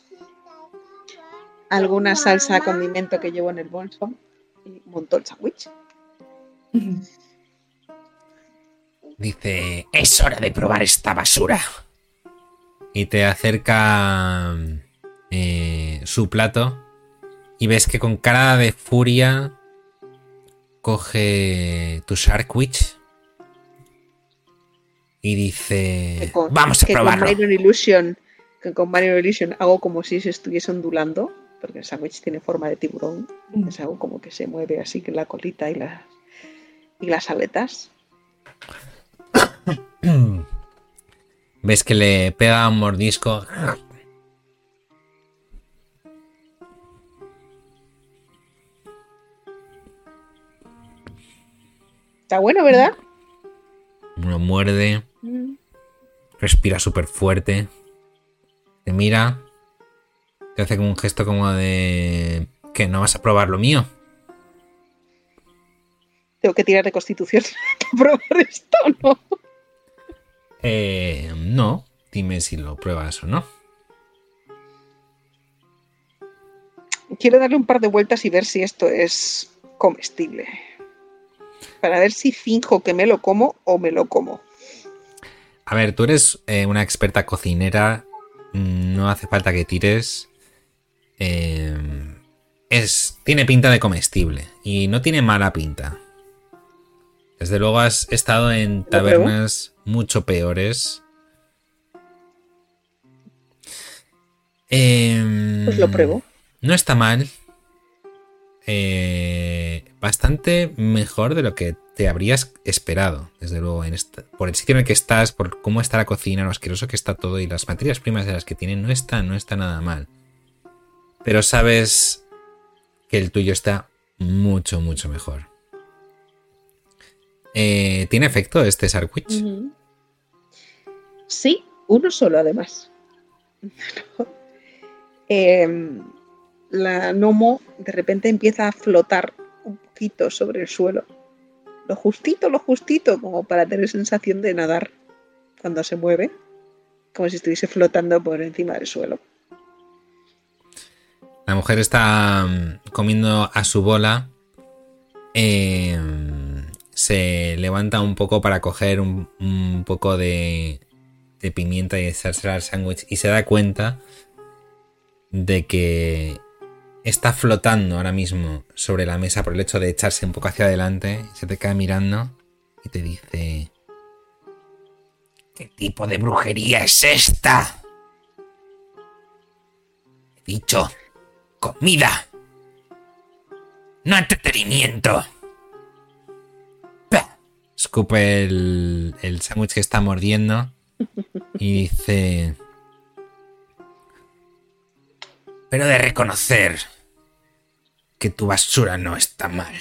Alguna salsa condimento que llevo en el bolso y monto el sándwich. Dice, es hora de probar esta basura. Y te acerca eh, su plato y ves que con cara de furia coge tu Sharkwitch y dice, Que con- vamos a que probarlo. Con Minor Illusion, que con Minor Illusion hago como si se estuviese ondulando, porque el sándwich tiene forma de tiburón. Es algo como que se mueve así que la colita y las, y las aletas. Ves que le pega un mordisco. Está bueno, ¿verdad? Lo muerde, respira súper fuerte. Te mira. Te hace como un gesto como de... Que no vas a probar lo mío. Tengo que tirar de constitución para probar esto, ¿no? Eh, no. Dime si lo pruebas o no. Quiero darle un par de vueltas y ver si esto es comestible. Para ver si finjo que me lo como o me lo como. A ver, tú eres eh, una experta cocinera. No hace falta que tires. Eh, es, tiene pinta de comestible. Y no tiene mala pinta. Desde luego has estado en tabernas mucho peores. Em, Pues lo pruebo. No está mal. Eh, bastante mejor de lo que te habrías esperado, desde luego, en esta- por el sitio en el que estás, por cómo está la cocina, lo asqueroso que está todo y las materias primas de las que tienen no está, no está nada mal. Pero sabes que el tuyo está mucho, mucho mejor. Eh, ¿Tiene efecto este Sarkwich? Sí, uno solo además. Em, la gnomo de repente empieza a flotar un poquito sobre el suelo. Lo justito, lo justito, como para tener sensación de nadar cuando se mueve. Como si estuviese flotando por encima del suelo. La mujer está mm, comiendo a su bola. eh, se levanta un poco para coger un, poco de, de pimienta y echársela al sándwich. Y se da cuenta de que está flotando ahora mismo sobre la mesa por el hecho de echarse un poco hacia adelante. Se te cae mirando y te dice: ¿Qué tipo de brujería es esta? He dicho comida. No entretenimiento. Escupe el, el sándwich que está mordiendo y dice... Pero de reconocer que tu basura no está mal.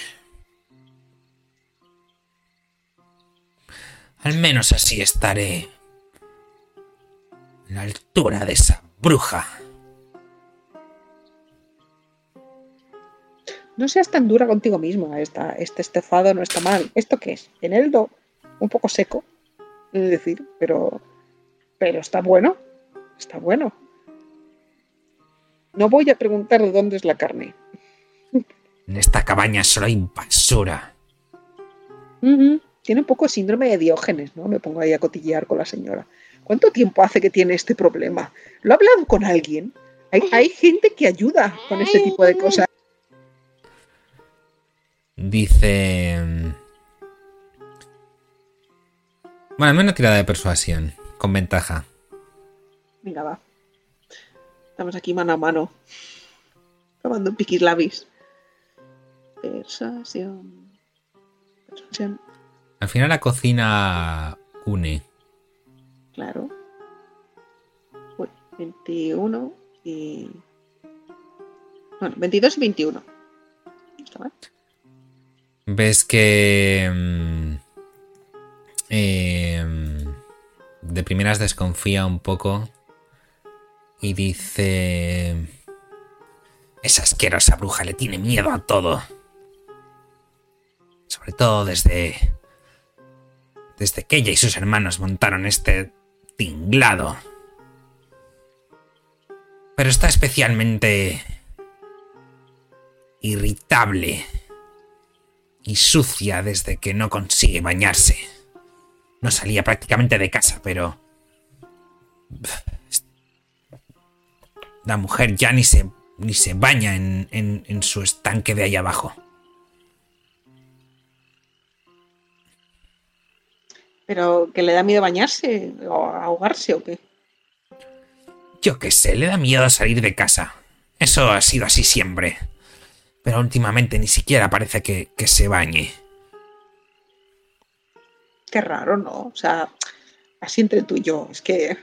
Al menos así estaré a la altura de esa bruja. No seas tan dura contigo mismo. Esta, este estefado no está mal. ¿Esto qué es? Eneldo. Un poco seco, es decir, pero, pero está bueno. Está bueno. No voy a preguntar de dónde es la carne. En esta cabaña solo hay basura. Ujú. Tiene un poco de síndrome de Diógenes, ¿no? Me pongo ahí a cotillear con la señora. ¿Cuánto tiempo hace que tiene este problema? ¿Lo ha hablado con alguien? Hay, hay gente que ayuda con este tipo de cosas. Dice... Bueno, dame una tirada de persuasión, con ventaja. Venga, va. Estamos aquí mano a mano. Tomando un piquislabis. Persuasión. Persuasión. Al final la cocina une. Claro. Uy, 21 y. Bueno, 22 y 21. No está mal. Ves que... mm, eh, de primeras desconfía un poco y dice... Esa asquerosa bruja le tiene miedo a todo. Sobre todo desde... Desde que ella y sus hermanos montaron este tinglado. Pero está especialmente... irritable y sucia desde que no consigue bañarse. No salía prácticamente de casa, pero... La mujer ya ni se, ni se baña en, en- en su estanque de ahí abajo. Pero que le da miedo bañarse o ahogarse o qué. Yo qué sé, le da miedo salir de casa. Eso ha sido así siempre. Pero últimamente ni siquiera parece que, que se bañe. Qué raro, ¿no? O sea, así entre tú y yo. Es que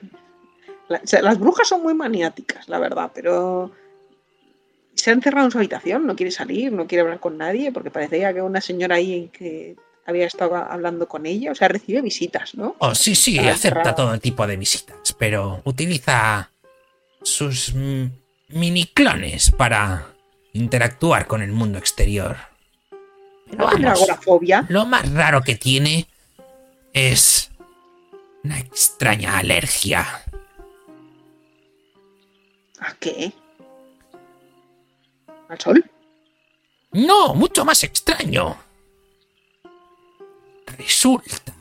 la- o sea, las brujas son muy maniáticas, la verdad, pero se ha encerrado en su habitación, no quiere salir, no quiere hablar con nadie, porque parecía que una señora ahí que había estado hablando con ella, o sea, recibe visitas, ¿no? Oh, sí, sí, Ah, acepta todo tipo de visitas, pero utiliza sus mm, miniclones para interactuar con el mundo exterior. Pero ¿No tendrá vamos, agorafobia? lo más raro que tiene es una extraña alergia. ¿A qué? ¿Al sol? No, mucho más extraño. Resulta...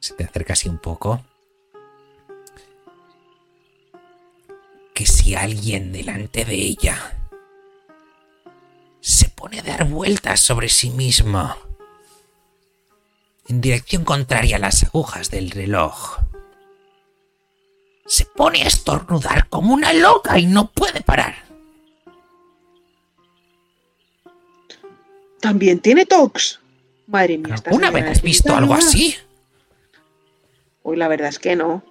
Se te acerca así un poco. Que si alguien delante de ella se pone a dar vueltas sobre sí mismo en dirección contraria a las agujas del reloj, se pone a estornudar como una loca y no puede parar. También tiene tox. Madre mía. ¿Alguna vez has visto algo así? Uy, la verdad es que no.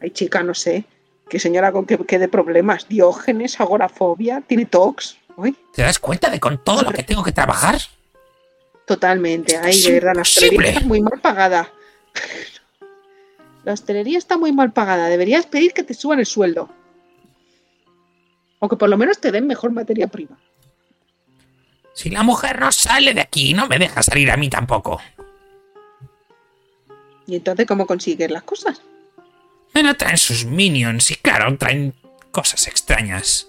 Hay chica, no sé. Qué señora con que, que de problemas. Diógenes, agorafobia, tiene tox. Uy, ¿Te das cuenta de con todo lo que tengo que trabajar? totalmente. Ay, de verdad, la hostelería está muy mal pagada. La hostelería está muy mal pagada. Deberías pedir que te suban el sueldo. O que por lo menos te den mejor materia prima. Si la mujer no sale de aquí, no me deja salir a mí tampoco. ¿Y entonces cómo consigues las cosas? Me lo traen sus minions y claro, traen cosas extrañas.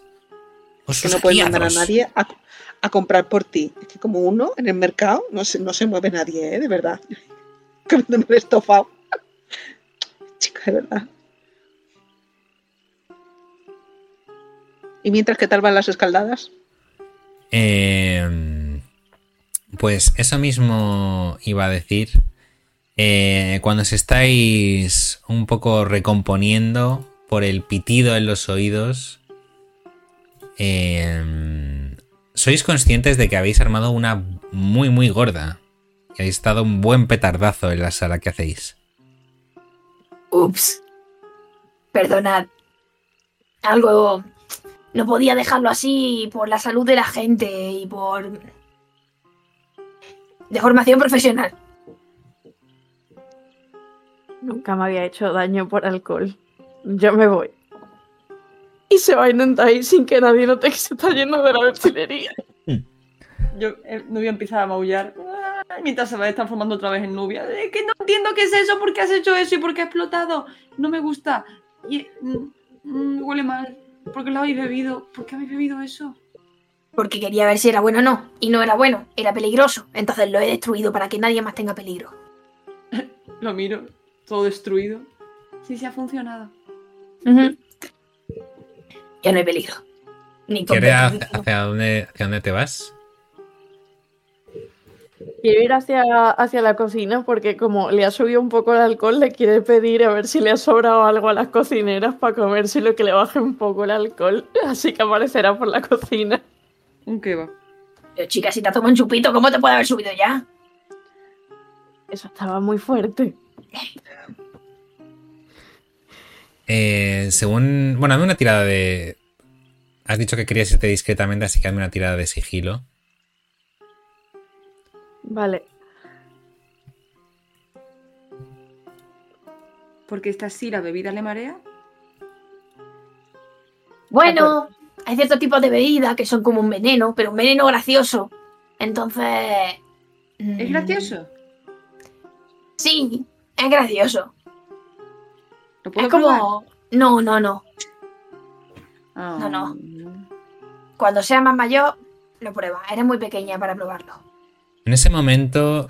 O Que no puedes mandar a nadie a, a comprar por ti. Es que como uno en el mercado no se, no se mueve nadie, ¿eh? de verdad. Comiéndome el estofado. Chica, de verdad. ¿Y mientras qué tal van las escaldadas? Eh, pues eso mismo iba a decir. Eh, cuando os estáis un poco recomponiendo por el pitido en los oídos, eh, sois conscientes de que habéis armado una muy muy gorda y habéis dado un buen petardazo en la sala que hacéis. Ups. Perdonad. Algo... No podía dejarlo así por la salud de la gente y por... De formación profesional. Nunca me había hecho daño por alcohol. Yo me voy. Y se va a intentar ir sin que nadie note que se está yendo de la destilería. Yo, eh, Nubia empieza a maullar ah, mientras se va transformando otra vez en Nubia. Es que no entiendo qué es eso, por qué has hecho eso y por qué ha explotado. No me gusta. Y, mm, mm, huele mal. ¿Por qué lo habéis bebido? ¿Por qué habéis bebido eso? Porque quería ver si era bueno o no. Y no era bueno, era peligroso. Entonces lo he destruido para que nadie más tenga peligro. Lo miro, todo destruido. Sí, sí ha funcionado. Ujú. Ya no hay peligro. Ni con ¿Quieres hacia, hacia dónde, hacia dónde te vas? Quiero ir hacia, hacia la cocina porque como le ha subido un poco el alcohol, le quiere pedir a ver si le ha sobrado algo a las cocineras para comerse lo que le baje un poco el alcohol. Así que aparecerá por la cocina. Un kebab. Pero chica, si te has tomado un chupito, ¿cómo te puede haber subido ya? Eso estaba muy fuerte. Eh, según. Bueno, hazme una tirada de. Has dicho que querías irte discretamente, así que hazme una tirada de sigilo. Vale. Porque esta sí la bebida le marea. Bueno, hay ciertos tipos de bebidas que son como un veneno, pero un veneno gracioso. Entonces... ¿Es mm, gracioso? Sí, es gracioso. ¿Lo puedo Es como... No, no, no. probar? no, no. Ah. Cuando sea más mayor, lo pruebas. Eres muy pequeña para probarlo. En ese momento,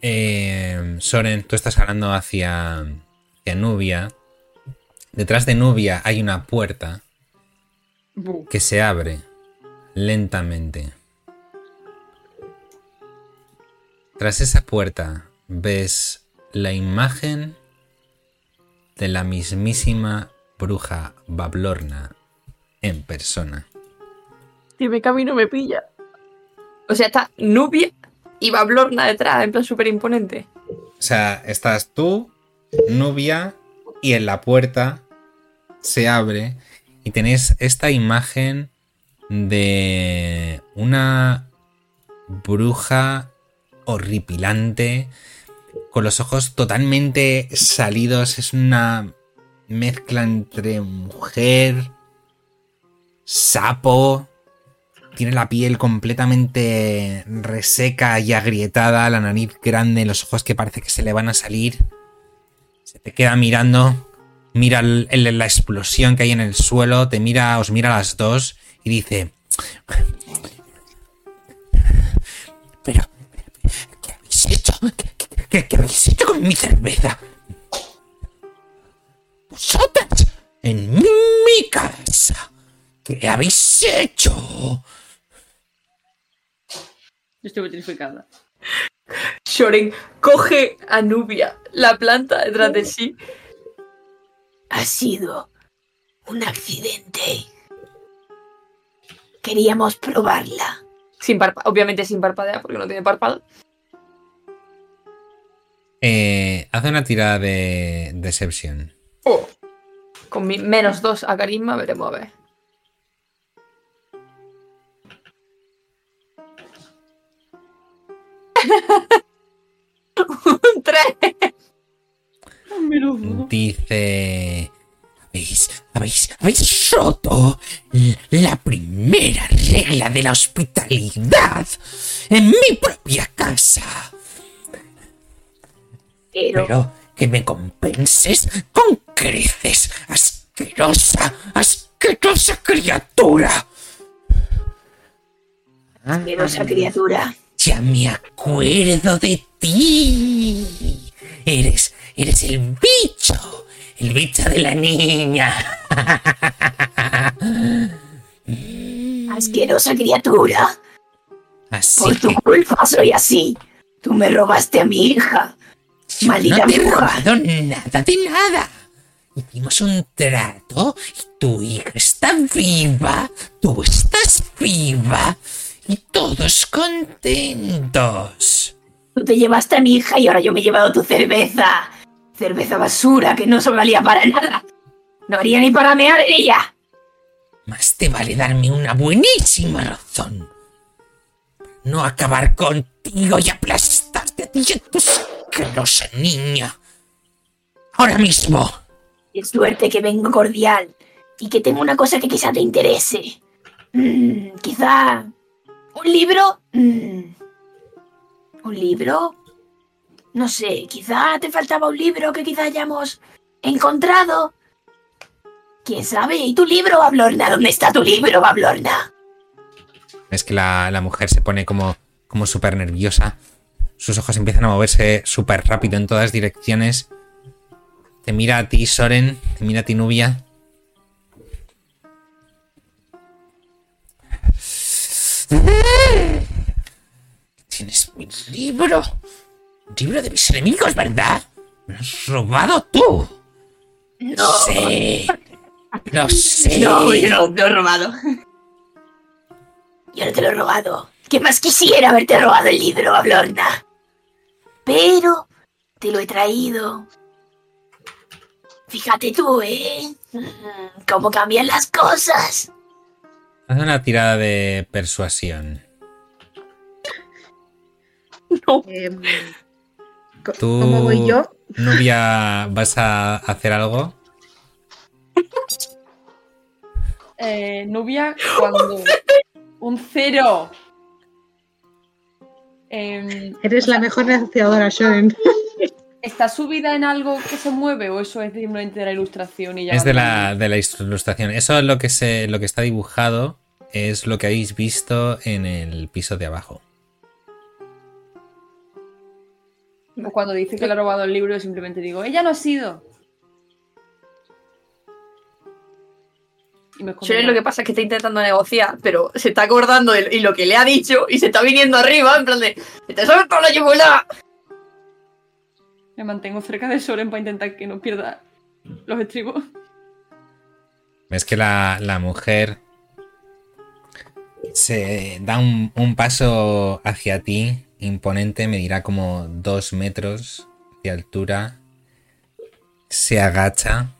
eh, Soren, tú estás hablando hacia, hacia Nubia. Detrás de Nubia hay una puerta que se abre lentamente. Tras esa puerta ves la imagen de la mismísima bruja Bablorna en persona. Si me camino me pilla. O sea, está Nubia y Bablorna detrás, en plan súper imponente. O sea, estás tú, Nubia, y en la puerta se abre y tenéis esta imagen de una bruja horripilante con los ojos totalmente salidos. Es una mezcla entre mujer, sapo. Tiene la piel completamente reseca y agrietada, la nariz grande, los ojos que parece que se le van a salir. Se te queda mirando, mira la explosión que hay en el suelo, te mira, os mira a las dos y dice: Pero, ¿qué habéis hecho? ¿Qué, qué- habéis hecho con mi cerveza? ¡Vosotras! ¡En mi casa! ¿Qué habéis hecho? Yo estoy petrificada. Shoren coge a Nubia, la planta detrás de sí. Ha sido un accidente. Queríamos probarla. Sin parpa- obviamente sin parpadear porque no tiene párpado. Eh, haz una tirada de Deception. Oh. Con mi menos dos a carisma veremos a ver. un 3. Menudo. Dice... ¿Habéis, habéis, habéis roto la primera regla de la hospitalidad en mi propia casa. Pero, Pero que me compenses con creces, asquerosa, asquerosa criatura. asquerosa criatura. Ya me acuerdo de ti. Eres, eres el bicho, el bicho de la niña. Asquerosa criatura. Así Por tu que culpa soy así. Tú me robaste a mi hija. Maldita no te he robado nada de nada. Hicimos un trato y tu hija está viva, tú estás viva y todos contentos. Tú te llevaste a mi hija y ahora yo me he llevado tu cerveza. Cerveza basura que no se valía para nada. No haría ni para mear en ella. Más te vale darme una buenísima razón. No acabar contigo y aplastarte a tu asquerosa niña. Ahora mismo. Es suerte que vengo cordial y que tengo una cosa que quizá te interese. Mm, quizá... ¿Un libro? Mm. ¿Un libro? No sé, quizá te faltaba un libro que quizá hayamos encontrado. ¿Quién sabe? ¿Y tu libro, Bablorna? ¿Dónde está tu libro, Bablorna? Es que la, la mujer se pone como, como súper nerviosa. Sus ojos empiezan a moverse súper rápido en todas direcciones. Te mira a ti, Soren. Te mira a ti, Nubia. Tienes mi libro. Libro de mis enemigos, ¿verdad? Me lo has robado tú. No, Sí. Lo sé. no, yo no lo he robado. Yo no te lo he robado. ¿Qué más quisiera haberte robado el libro, Bablorna? Pero te lo he traído. Fíjate tú, ¿eh? ¿Cómo cambian las cosas? Haz una tirada de persuasión. Em, co- Tú- ¿Cómo voy yo? Nubia, ¿vas a hacer algo? Eh, Nubia, cuando. Un cero. Em, Eres la mejor negociadora, Shoren. ¿Está subida en algo que se mueve o eso es simplemente de la ilustración y ya? Es de la, de la ilustración. Eso es lo que, se, lo que está dibujado. Es lo que habéis visto en el piso de abajo. O Cuando dice que le ha robado el libro, yo simplemente digo, ella no ha sido. Y me lo que pasa es que está intentando negociar, pero se está acordando de y lo que le ha dicho y se está viniendo arriba, en plan de. ¡Te sabes toda la yugular! Me mantengo cerca de Soren para intentar que no pierda los estribos. Ves que la, la mujer se da un, un paso hacia ti, imponente, medirá como dos metros de altura. Se agacha,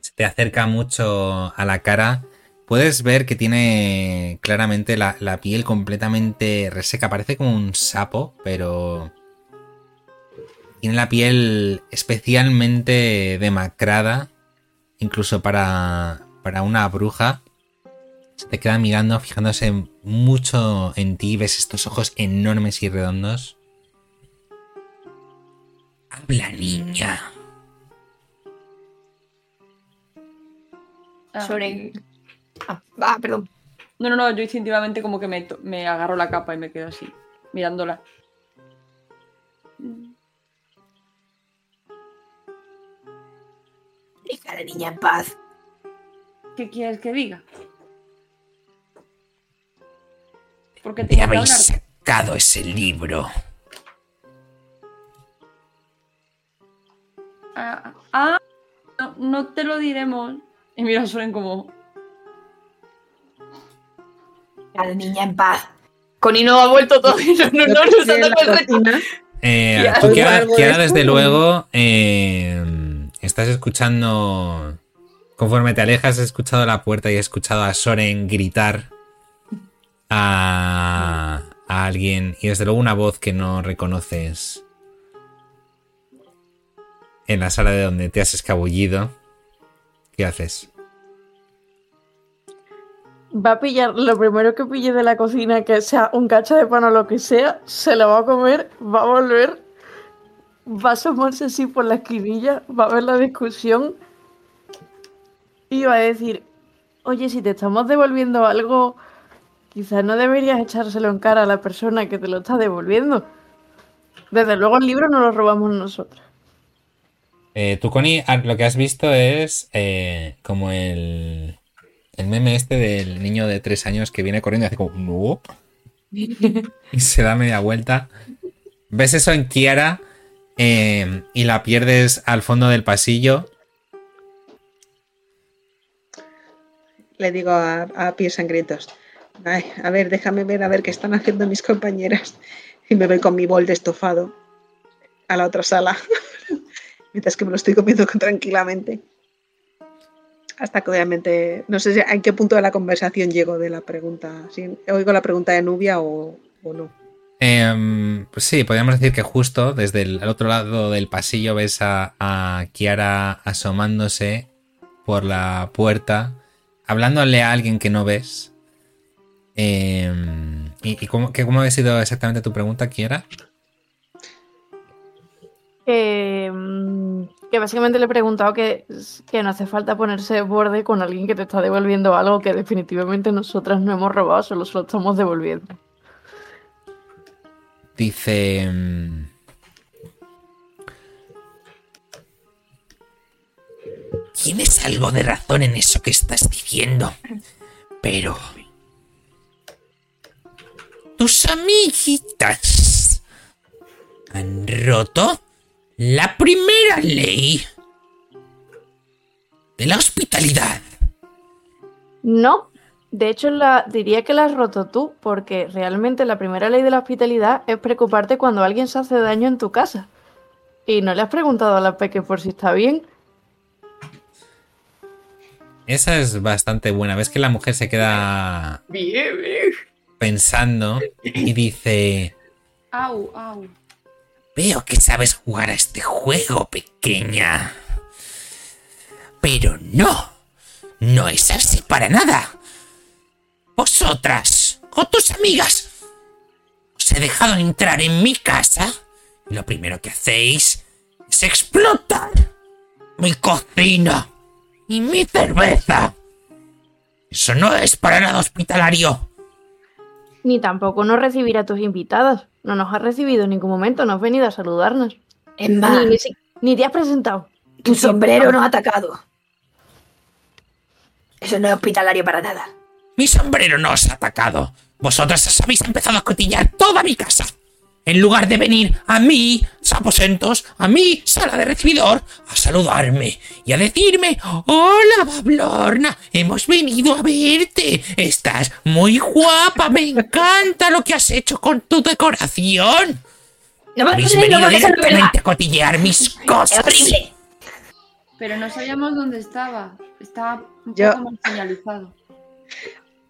se te acerca mucho a la cara. Puedes ver que tiene claramente la, piel completamente reseca. Parece como un sapo, pero tiene la piel especialmente demacrada incluso para, para una bruja, se te queda mirando, fijándose mucho en ti, ves estos ojos enormes y redondos. Habla, niña. Ah, Shoren. Ah, ah, perdón. No, no, no, yo instintivamente como que me, to- me agarro la capa y me quedo así, mirándola. Deja a la niña en paz. ¿Qué quieres que diga? Porque ¿De te habéis sacado ese libro? Ah, ah, no, no te lo diremos. Y mira a Soren como. A la niña en paz. Connie no ha vuelto todavía. No, no, no, no, no. Eh, tú, Kiara, esto. desde luego, eh, estás escuchando, conforme te alejas, has escuchado la puerta y has escuchado a Soren gritar a, a alguien y desde luego una voz que no reconoces en la sala de donde te has escabullido. ¿Qué haces? Va a pillar lo primero que pille de la cocina, que sea un cacho de pan o lo que sea, se lo va a comer, va a volver, va a asomarse así por la esquinilla, va a ver la discusión y va a decir, oye, si te estamos devolviendo algo, quizás no deberías echárselo en cara a la persona que te lo está devolviendo. Desde luego el libro no lo robamos nosotros. Eh, tú, Connie, ah, lo que has visto es eh, como el, el meme este del niño de tres años que viene corriendo y hace como y se da media vuelta. Ves eso en Kiara eh, y la pierdes al fondo del pasillo. Le digo a, a pies sangrientos. Ay, a ver, déjame ver a ver qué están haciendo mis compañeras. Y me voy con mi bol de estofado a la otra sala. Mientras que me lo estoy comiendo tranquilamente. Hasta que obviamente, no sé en qué punto de la conversación llego de la pregunta. Oigo la pregunta de Nubia o, no. Em, pues sí, podríamos decir que justo desde el otro lado del pasillo ves a, Kiara asomándose por la puerta, hablándole a alguien que no ves. Em, ¿Y, y cómo, que- cómo había sido exactamente tu pregunta, Kiara? Que, mm, que básicamente le he preguntado que, que no hace falta ponerse de borde con alguien que te está devolviendo algo que definitivamente nosotras no hemos robado, solo se lo estamos devolviendo. Dice... em, Tienes algo de razón en eso que estás diciendo. Pero... Tus amiguitas han roto la primera ley de la hospitalidad. No, de hecho la, diría que la has roto tú, porque realmente la primera ley de la hospitalidad es preocuparte cuando alguien se hace daño en tu casa. Y no le has preguntado a la peque por si está bien. Esa es bastante buena. Ves que la mujer se queda Bien, bien. pensando y dice... Au, au. Veo que sabes jugar a este juego, pequeña. Pero no, no es así para nada. Vosotras, o tus amigas, os he dejado entrar en mi casa y lo primero que hacéis es explotar mi cocina y mi cerveza. Eso no es para nada hospitalario. Ni tampoco nos recibir a tus invitadas. No nos has recibido en ningún momento, no has venido a saludarnos. Es más, Ni, ni si- ni te has presentado. tu sombrero nos ha atacado. Eso no es hospitalario para nada. Mi sombrero no os ha atacado. Vosotras os habéis empezado a cotillar toda mi casa. En lugar de venir a mis aposentos, a mi sala de recibidor, a saludarme y a decirme, hola Bablorna, hemos venido a verte. Estás muy guapa, me encanta lo que has hecho con tu decoración. No me Habéis venido no directamente a cotillear mis Es cosas. horrible. Pero no sabíamos dónde estaba. Estaba un Yo- poco mal señalizado.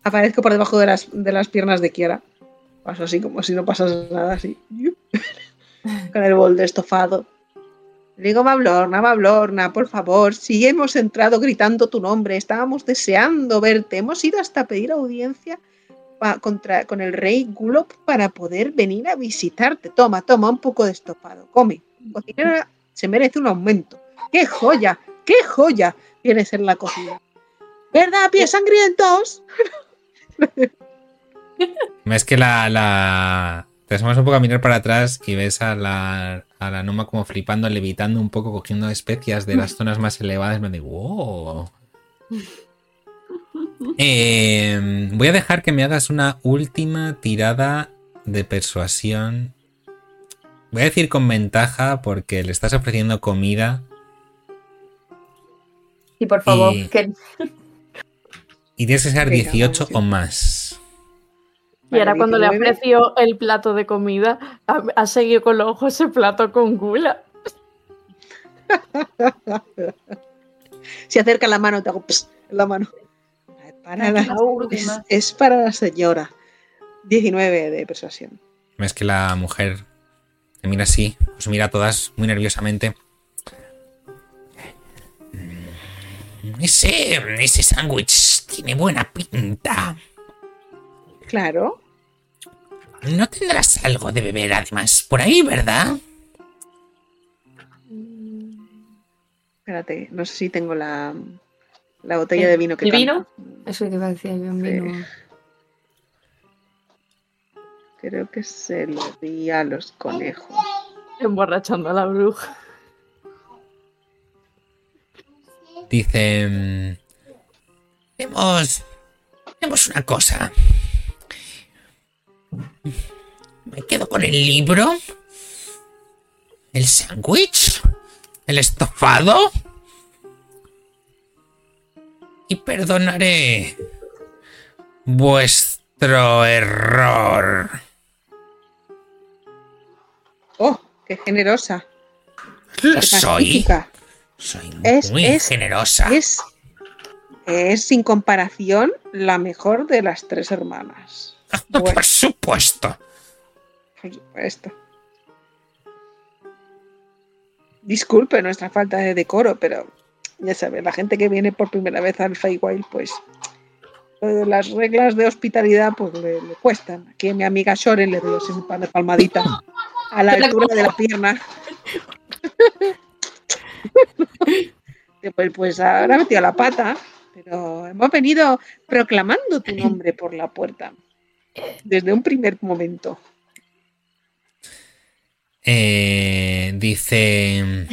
Aparezco por debajo de las, de las piernas de Kiara. Paso así como si no pasase nada, así. Con el bol de estofado. Le digo, Mablorna, Mablorna, por favor, si hemos entrado gritando tu nombre, estábamos deseando verte, hemos ido hasta pedir audiencia contra, con el rey Gulop para poder venir a visitarte. Toma, toma un poco de estofado, come. Cocinera se merece un aumento. ¡Qué joya! ¡Qué joya! Viene a ser la cocina. ¿Verdad, pies sangrientos? Ves que la, la... Te asomas un poco a mirar para atrás y ves a la, a la Noma como flipando, levitando un poco, cogiendo especias de las zonas más elevadas. Me digo, wow. Eh, voy a dejar que me hagas una última tirada de persuasión. Voy a decir con ventaja porque le estás ofreciendo comida Y por favor, Y- que y tienes que ser Venga, 18 vamos, o más. Y ahora cuando le 19. aprecio el plato de comida, ha, ha seguido con los ojos ese plato con gula. Si acerca la mano, te hago ps en la mano. Para la- es, es para la señora. 19 de persuasión. Ves que la mujer te mira así, os mira a todas muy nerviosamente. Ese, ese sándwich tiene buena pinta. Claro. No tendrás algo de beber además por ahí, ¿verdad? Espérate, no sé si tengo la, la botella de vino que ¿El vino? canta. Eso que iba a decir yo en Sí. vino. Creo que se lo di a los conejos. Emborrachando a la bruja. Dice... mm, Hemos. Hacemos una cosa. Me quedo con el libro. El sándwich. El estofado. Y perdonaré. Vuestro error. qué generosa. Lo soy. Soy Es- muy es- generosa. Es, es sin comparación la mejor de las tres hermanas. Bueno, Por supuesto. por supuesto. Disculpe nuestra falta de decoro, pero ya sabes, la gente que viene por primera vez al Feywild, pues las reglas de hospitalidad pues le, le cuestan. Aquí a mi amiga Shoren le doy un par de palmaditas a la altura de la pierna. pues, pues ahora metido la pata, pero hemos venido proclamando tu nombre por la puerta desde un primer momento. Eh, dice...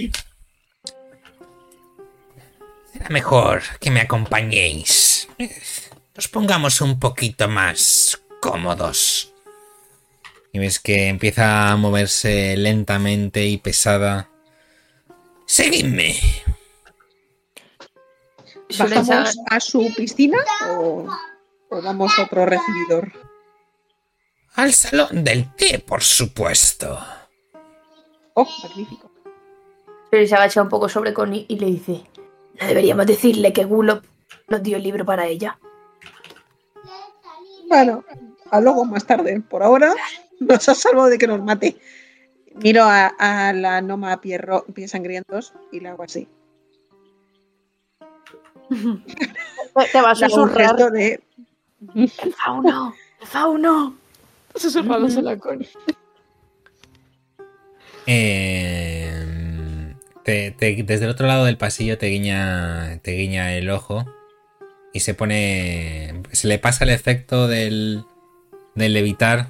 Será mejor que me acompañéis. Nos pongamos un poquito más cómodos. Y ves que empieza a moverse lentamente y pesada. Seguidme. ¿Bajamos a su piscina o, o vamos a otro recibidor? Al salón del té, por supuesto. Oh, magnífico. Pero se agacha un poco sobre Connie y le dice: No deberíamos decirle que Gulop nos dio el libro para ella. Bueno, a luego más tarde. Por ahora nos ha salvado de que nos mate. Miro a, a la Noma Pierro, Pies Sangrientos y le hago así. Te, te va a de ¡El fauno! ¡El fauno! Susurrándose la. Eh, te- te- desde el otro lado del pasillo te guiña, te guiña el ojo y se pone. Se le pasa el efecto del, del levitar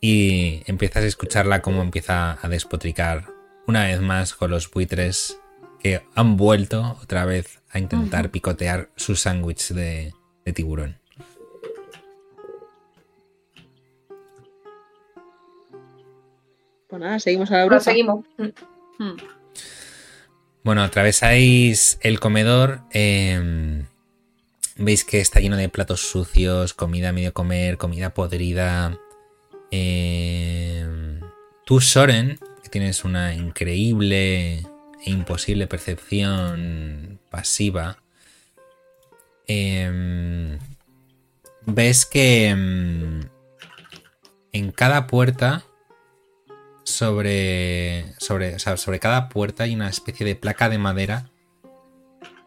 y empiezas a escucharla como empieza a despotricar una vez más con los buitres que han vuelto otra vez a intentar picotear su sándwich de, de tiburón. Pues nada, seguimos a la bruja. seguimos. Bueno, atravesáis el comedor. eh, veis que está lleno de platos sucios, comida a medio comer, comida podrida. eh, tú, Soren, que tienes una increíble e imposible percepción pasiva. eh, ves que en cada puerta sobre, sobre, sobre cada puerta hay una especie de placa de madera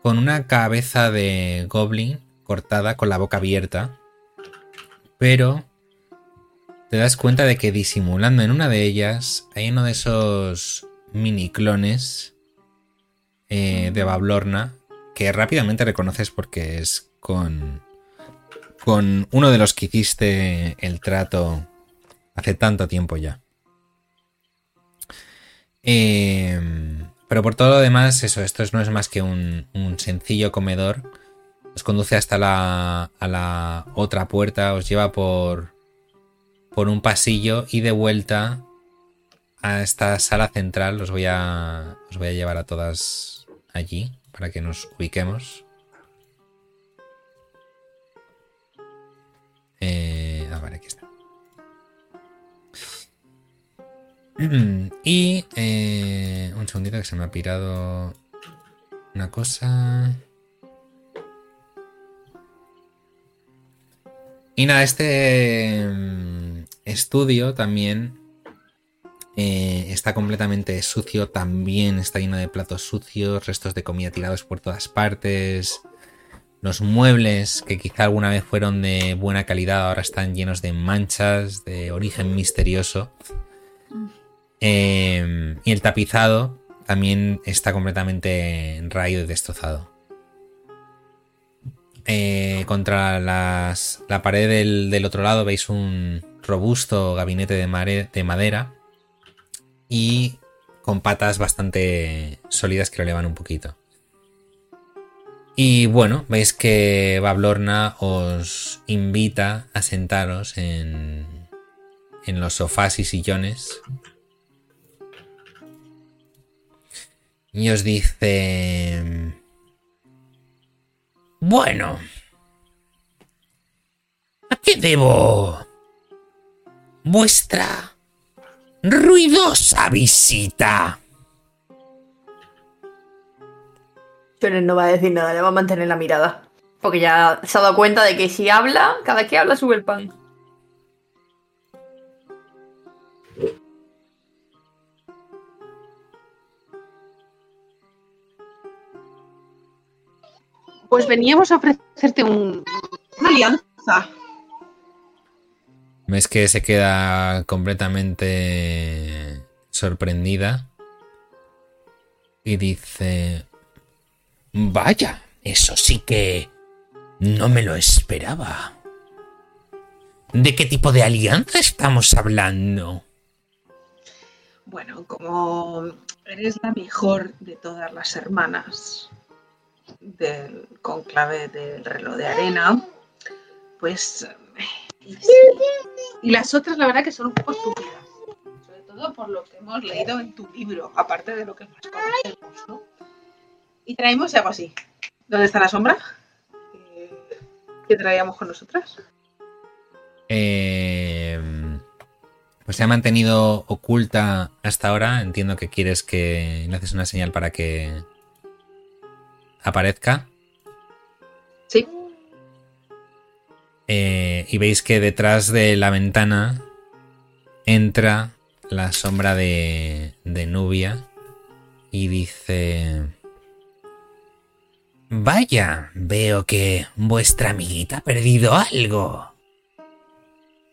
con una cabeza de goblin cortada con la boca abierta. Pero te das cuenta de que disimulando en una de ellas hay uno de esos mini clones eh, de Bablorna que rápidamente reconoces porque es con, con uno de los que hiciste el trato hace tanto tiempo ya. Eh, pero por todo lo demás, eso, esto es- no es más que un, un sencillo comedor. Os conduce hasta la, a la otra puerta, os lleva por, por un pasillo y de vuelta a esta sala central. Os voy a, os voy a llevar a todas allí para que nos ubiquemos. Eh, ah, vale, aquí está. Y eh, un segundito que se me ha pirado una cosa. Y nada, este mm, estudio también eh, está completamente sucio, también está lleno de platos sucios, restos de comida tirados por todas partes. Los muebles, que quizá alguna vez fueron de buena calidad, ahora están llenos de manchas de origen misterioso. Eh, y el tapizado también está completamente raído y destrozado. Eh, contra las- la pared del, otro lado veis un robusto gabinete de madera y con patas bastante sólidas que lo elevan un poquito. Y bueno, veis que Bablorna os invita a sentaros en, en los sofás y sillones Y os dice... Bueno. ¿A qué debo vuestra ruidosa visita. Shonen no va a decir nada, le va a mantener la mirada. Porque ya se ha dado cuenta de que si habla, cada que habla sube el pan. Pues veníamos a ofrecerte un, una alianza. Ves que se queda completamente sorprendida y dice, Vaya, eso sí que no me lo esperaba. ¿De qué tipo de alianza estamos hablando? Bueno, como eres la mejor de todas las hermanas del conclave del reloj de arena, pues... Y, las otras, la verdad, que son un poco estúpidas. Sobre todo por lo que hemos leído en tu libro, aparte de lo que más conocemos, ¿no? Y traemos algo así. ¿Dónde está la sombra? Eh, ¿Qué traíamos con nosotras? eh, pues se ha mantenido oculta hasta ahora. Entiendo que quieres que le haces una señal para que aparezca. Sí. Eh, y veis que detrás de la ventana entra la sombra de, de Nubia y dice... Vaya, veo que vuestra amiguita ha perdido algo.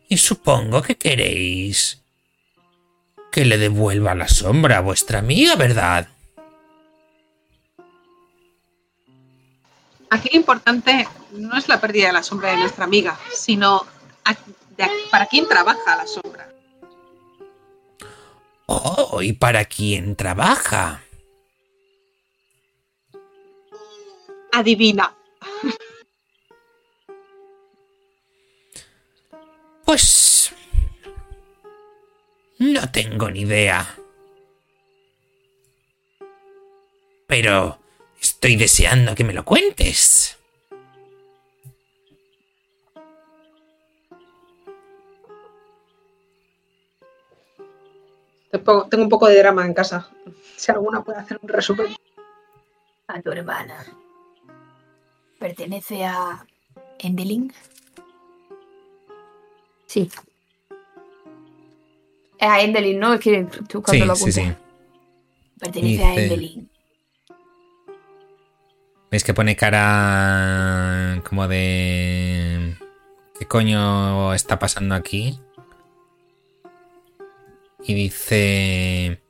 Y supongo que queréis que le devuelva la sombra a vuestra amiga, ¿verdad? Aquí lo importante no es la pérdida de la sombra de nuestra amiga, sino a- de a- para quién trabaja la sombra. Oh, ¿y para quién trabaja? Adivina. Pues... No tengo ni idea. Pero... Estoy deseando que me lo cuentes. Tengo un poco de drama en casa. Si alguna puede hacer un resumen. A tu hermana. ¿Pertenece a Endeling? Sí. Es a Endeling, ¿no? Es que tú cuando Sí, lo sí, apuntas. sí. Pertenece a Endeling. Veis que pone cara como de... ¿Qué coño está pasando aquí? Y dice...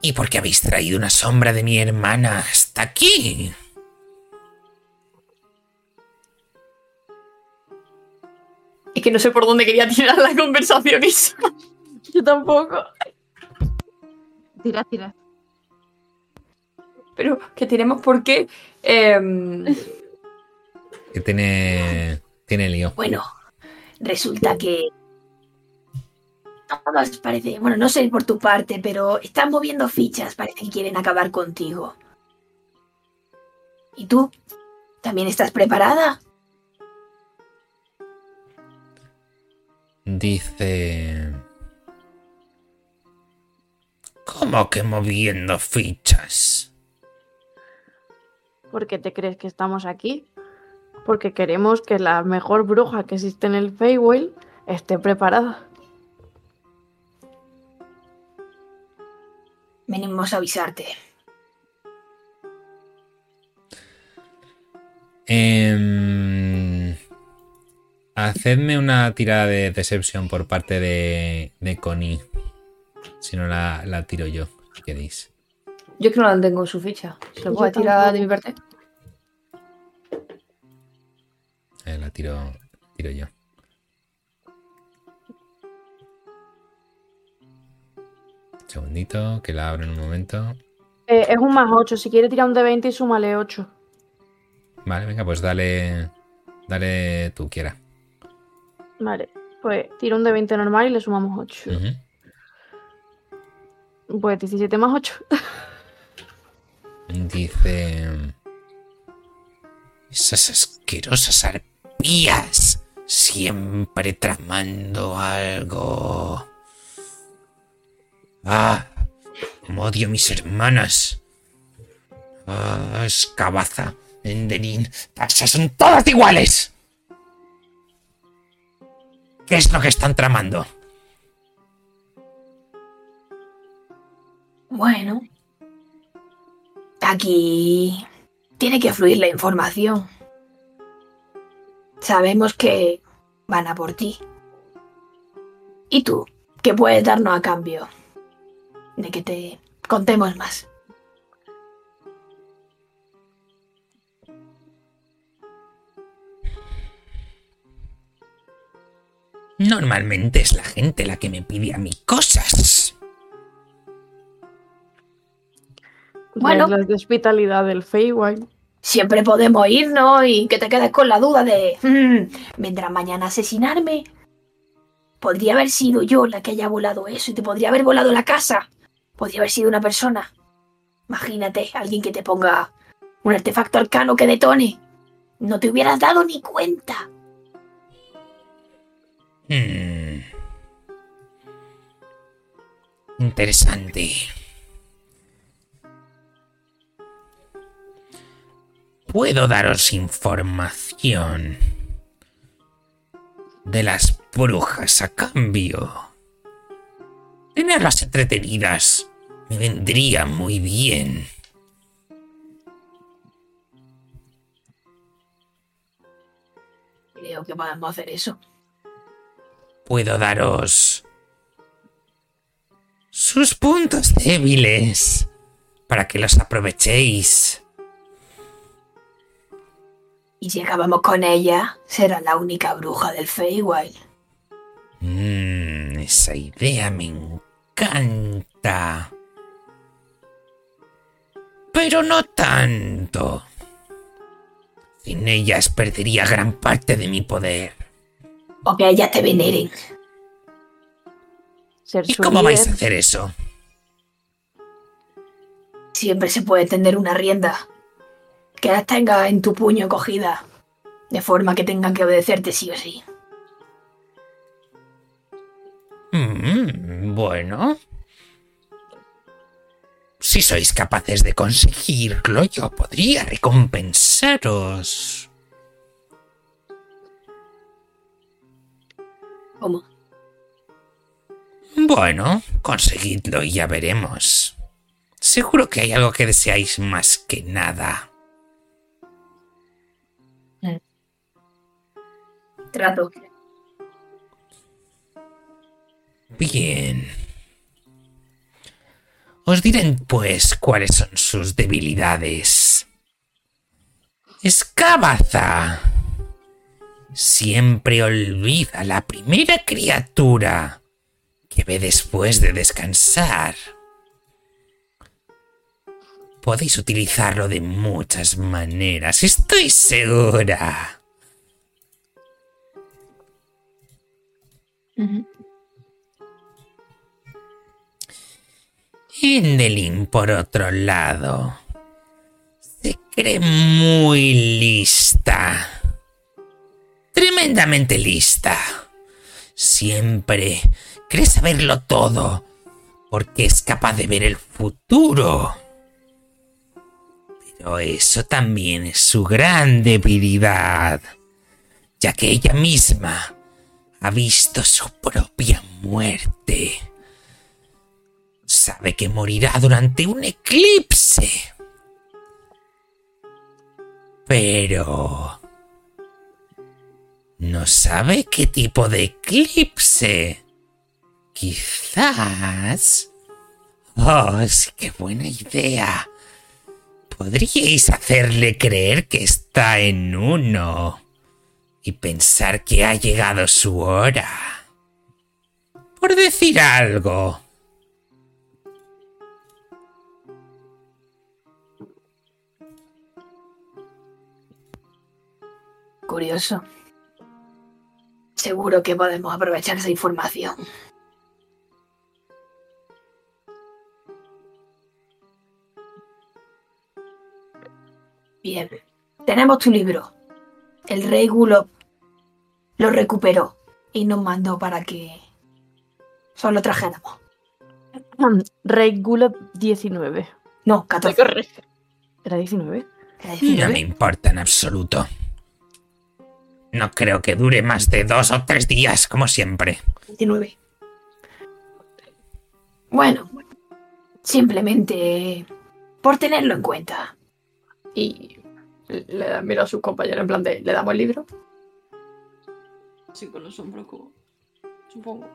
¿Y por qué habéis traído una sombra de mi hermana hasta aquí? Es que no sé por dónde quería tirar la conversación Isa. Yo tampoco. Tira, tira. Pero que tenemos por qué. Em, Que tiene... Tiene lío. Bueno, resulta que todos parece, bueno, no sé por tu parte, pero están moviendo fichas, parece que quieren acabar contigo. ¿Y tú? ¿También estás preparada? Dice... ¿Cómo que moviendo fichas? ¿Por qué te crees que estamos aquí? Porque queremos que la mejor bruja que existe en el Feywild esté preparada. Venimos a avisarte. Em, hacedme una tirada de Deception por parte de, de Connie. Si no, la, la tiro yo, si queréis. Yo es que no la tengo en su ficha. ¿Se lo puedo tirar de mi parte? Eh, la tiro, tiro yo. Un segundito, que la abro en un momento. Eh, es un más 8. Si quiere tirar un de 20 y súmale 8. Vale, venga, pues dale. Dale tú, quiera. Vale. Pues tira un de 20 normal y le sumamos 8. Ujú. Pues 17 más 8. Dice. Esas asquerosas arpías. Siempre tramando algo. Ah, odio a mis hermanas. Ah, Escabaza, Enderín, Taxa, son todas iguales. ¿Qué es lo que están tramando? Bueno. Aquí tiene que fluir la información. Sabemos que van a por ti. ¿Y tú? ¿Qué puedes darnos a cambio? De que te contemos más. Normalmente es la gente la que me pide a mí cosas. Bueno. Bueno. La hospitalidad del Feywild. Siempre podemos irnos y que te quedes con la duda de... "Mm, ¿Vendrá mañana a asesinarme? Podría haber sido yo la que haya volado eso y te podría haber volado la casa. Podría haber sido una persona. Imagínate, alguien que te ponga un artefacto arcano que detone. No te hubieras dado ni cuenta. Hmm. Interesante. Puedo daros información de las brujas a cambio. Tenerlas entretenidas me vendría muy bien. Creo que podemos hacer eso. Puedo daros sus puntos débiles para que los aprovechéis. Y si acabamos con ella, será la única bruja del Feywild. Mmm, esa idea me encanta. Pero no tanto. Sin ellas perdería gran parte de mi poder. O que ella te veneren. Ser ¿Y cómo vais a hacer eso? Siempre se puede tender una rienda. Que las tenga en tu puño cogida. De forma que tengan que obedecerte sí o sí. Mm, bueno. Si sois capaces de conseguirlo, yo podría recompensaros. ¿Cómo? Bueno, conseguidlo y ya veremos. Seguro que hay algo que deseáis más que nada. Bien. Os diré pues cuáles son sus debilidades. Escabaza. Siempre olvida la primera criatura que ve después de descansar. Podéis utilizarlo de muchas maneras, estoy segura. Endelin, por otro lado, se cree muy lista. Tremendamente lista. Siempre cree saberlo todo, porque es capaz de ver el futuro. Pero eso también es su gran debilidad, ya que ella misma ha visto su propia muerte sabe que morirá durante un eclipse. Pero... No sabe qué tipo de eclipse. Quizás... Oh, qué buena idea. Podríais hacerle creer que está en uno y pensar que ha llegado su hora. Por decir algo. Curioso. Seguro que podemos aprovechar esa información. Bien. Tenemos tu libro. El rey Gulob lo recuperó y nos mandó para que solo trajéramos. Rey Gulab 19. No, Te 14. corrige. ¿Era 19? Era No 19. me importa en absoluto. No creo que dure más de dos o tres días, como siempre. 19. Bueno, simplemente por tenerlo en cuenta. Y le da- mira a sus compañeros en plan de, ¿le damos el libro? Sí, con los hombros como... Supongo.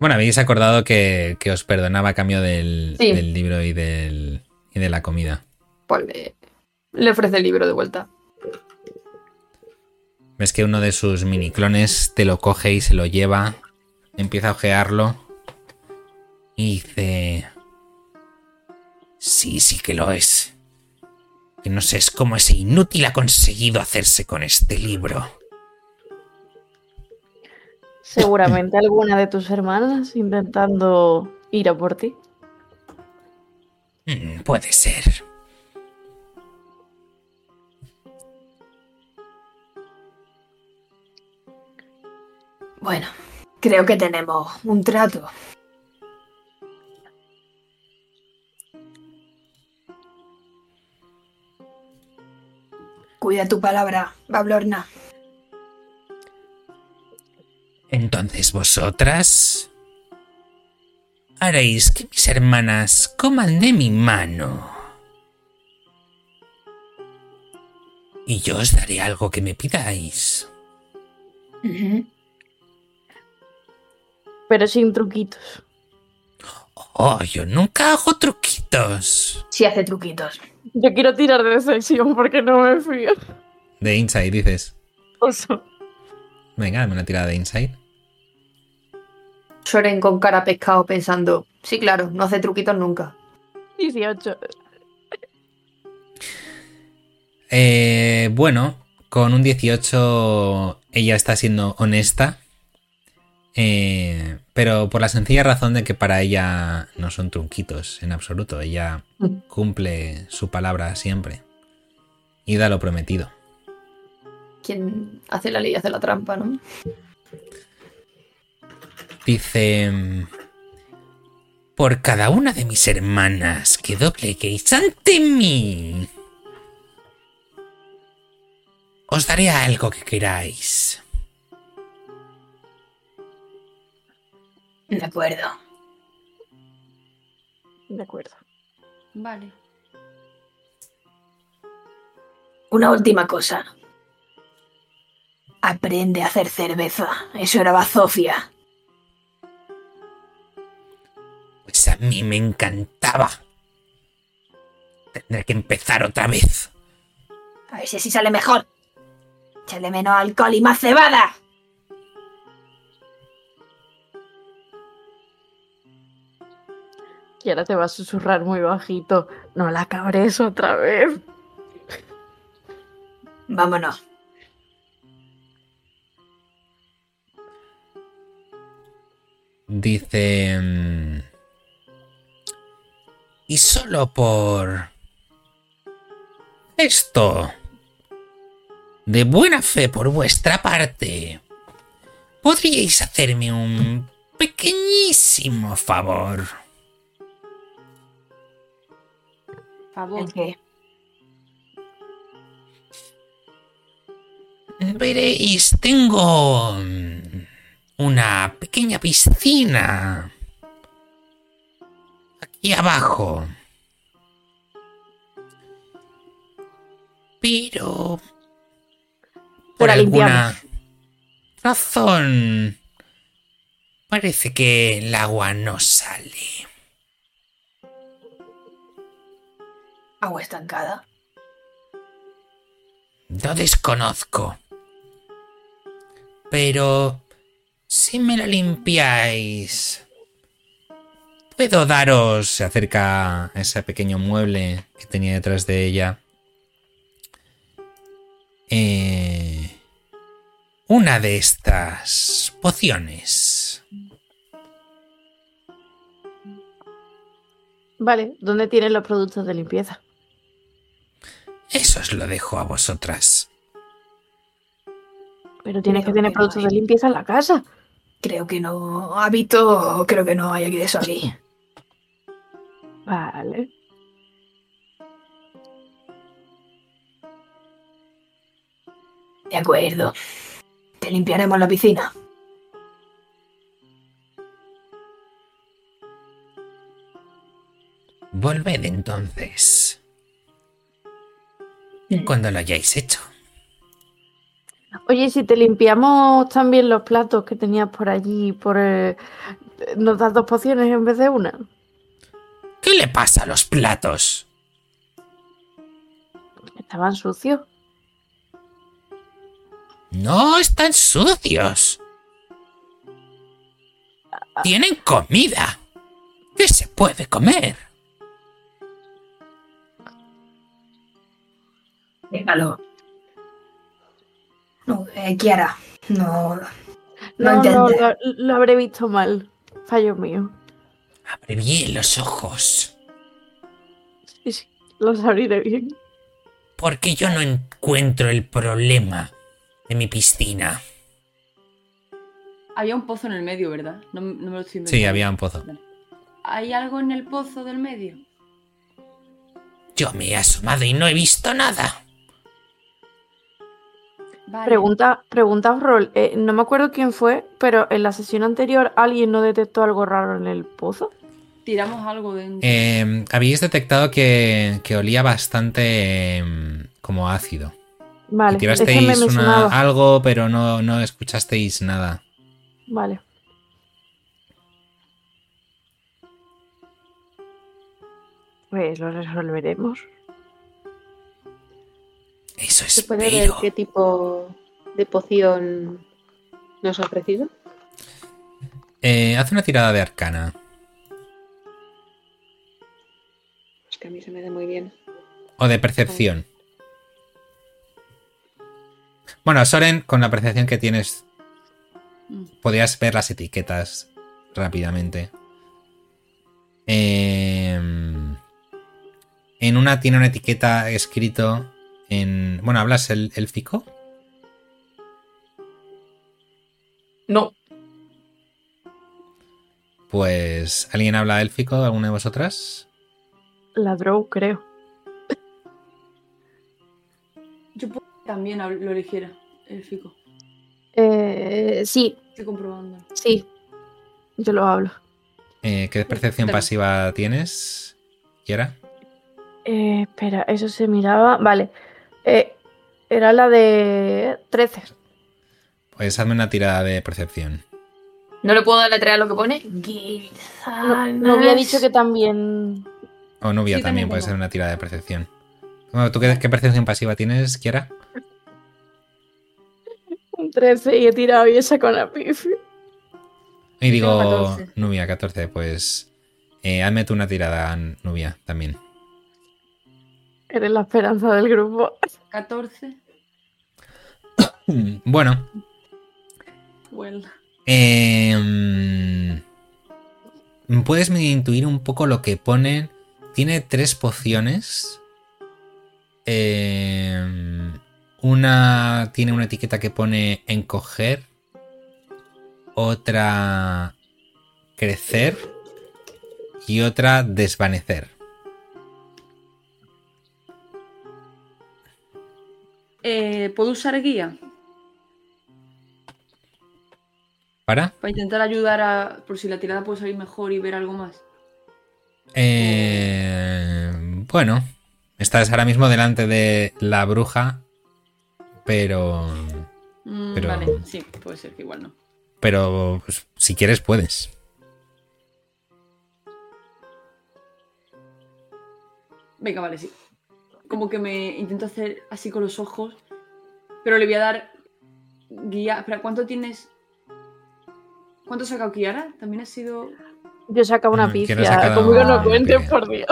Bueno, habéis acordado que, que os perdonaba a cambio del, Sí. del libro y, del, y de la comida. Pues le, le ofrece el libro de vuelta. Ves que uno de sus miniclones te lo coge y se lo lleva, empieza a ojearlo y dice... Sí, sí que lo es. Que no sé es cómo ese inútil ha conseguido hacerse con este libro. Seguramente alguna de tus hermanas intentando ir a por ti. Mm, puede ser. Bueno, creo que tenemos un trato. Cuida tu palabra, Bablorna. Entonces vosotras haréis que mis hermanas coman de mi mano. Y yo os daré algo que me pidáis. Pero sin truquitos. Oh, yo nunca hago truquitos. Sí hace truquitos. Yo quiero tirar de sección porque no me fío. De Inside, dices. Oso. Venga, dame una tirada de Inside. Soren con cara pescado pensando, sí, claro, no hace truquitos nunca. 18. Eh, bueno, con un 18 ella está siendo honesta. eh, pero por la sencilla razón de que para ella no son trunquitos en absoluto. Ella Mm. cumple su palabra siempre. Y da lo prometido. Quien hace la ley hace la trampa, ¿no? Dice... Por cada una de mis hermanas que dobleguéis ante mí. Os daré algo que queráis. De acuerdo. De acuerdo. Vale. Una última cosa. Aprende a hacer cerveza. Eso era bazofia. Pues a mí me encantaba. Tendré que empezar otra vez. A ver si así sale mejor. Échale menos alcohol y más cebada. Y ahora te va a susurrar muy bajito. No la cabres otra vez. Vámonos. Dice... mm, Y solo por... Esto. De buena fe por vuestra parte. ¿Podríais hacerme un pequeñísimo favor? Favor. ¿El qué? Veréis, tengo mm, una pequeña piscina aquí abajo. Pero por alguna razón parece que el agua no sale. Agua estancada. Lo desconozco. Pero si me la limpiáis, puedo daros se acerca a ese pequeño mueble que tenía detrás de ella. eh, una de estas pociones. Vale, ¿dónde tienen los productos de limpieza? Eso os lo dejo a vosotras. Pero tienes que tener que no productos de limpieza en la casa. Creo que no. Hábito, creo que no hay aquí de eso aquí. Vale. De acuerdo. Te limpiaremos la piscina. Volved entonces. Cuando lo hayáis hecho. Oye, si te limpiamos también los platos que tenías por allí, por eh, ¿nos das dos pociones en vez de una? ¿Qué le pasa a los platos? Estaban sucios. No están sucios. Tienen comida. ¿Qué se puede comer? Déjalo. No, eh, Kiara. No. No, No, no, lo, lo habré visto mal. Fallo mío. Abre bien los ojos. Sí, sí, los abriré bien. Porque yo no encuentro el problema de mi piscina. Había un pozo en el medio, ¿verdad? No, no me lo estoy Sí, inventando. había un pozo. ¿Hay algo en el pozo del medio? Yo me he asomado y no he visto nada. Vale. Pregunta, pregunta Rol. eh, no me acuerdo quién fue, pero en la sesión anterior alguien no detectó algo raro en el pozo. Tiramos algo dentro. Eh, habéis detectado que, que olía bastante eh, como ácido. Vale, Y tirasteis me una- sonaba. algo, pero no, no escuchasteis nada. Vale. Pues lo resolveremos. Eso ¿Se puede ver qué tipo de poción nos ha ofrecido? Eh, haz una tirada de arcana. Es que a mí se me da muy bien. O de percepción. Bueno, Soren, con la percepción que tienes, podías ver las etiquetas rápidamente. Em, en una tiene una etiqueta escrito en... Bueno, ¿hablas el élfico? No. Pues, ¿alguien habla élfico? ¿Alguna de vosotras? La Drow, creo. Yo también lo eligiera, el fico. Eh, sí, Estoy comprobando. sí. Yo lo hablo. Eh, ¿Qué percepción pasiva tienes? ¿Kiera? Eh, espera, eso se miraba. Vale. Eh, era la de 13. Pues hazme una tirada de percepción. ¿No le puedo deletrear lo que pone? No, no había dicho que también. O Nubia Sí, también también puede ser una tirada de percepción. Bueno, ¿Tú qué, qué percepción pasiva tienes, Kiera? Un 13 y he tirado y esa con la pifi. Y digo, tengo 14. Nubia, 14, pues eh, hazme tú una tirada, Nubia, también. Eres la esperanza del grupo. 14. Bueno, Well. eh, puedes intuir un poco lo que pone. Tiene tres pociones. Eh, una tiene una etiqueta que pone encoger. Otra crecer. Y otra desvanecer. Eh, ¿Puedo usar guía? ¿Para? Para intentar ayudar a. Por si la tirada puede salir mejor y ver algo más. Eh, bueno, estás ahora mismo delante de la bruja, pero, Mm, Pero- Vale, sí, puede ser que igual no. pero pues, si quieres puedes. Venga, vale, sí. Como que me intento hacer así con los ojos. Pero le voy a dar guía. Espera, ¿cuánto tienes? ¿Cuánto ha sacado Kiara? También ha sido. Yo sacaba una Mm, que pifia. no he sacado Conmigo no una pifia. por Dios.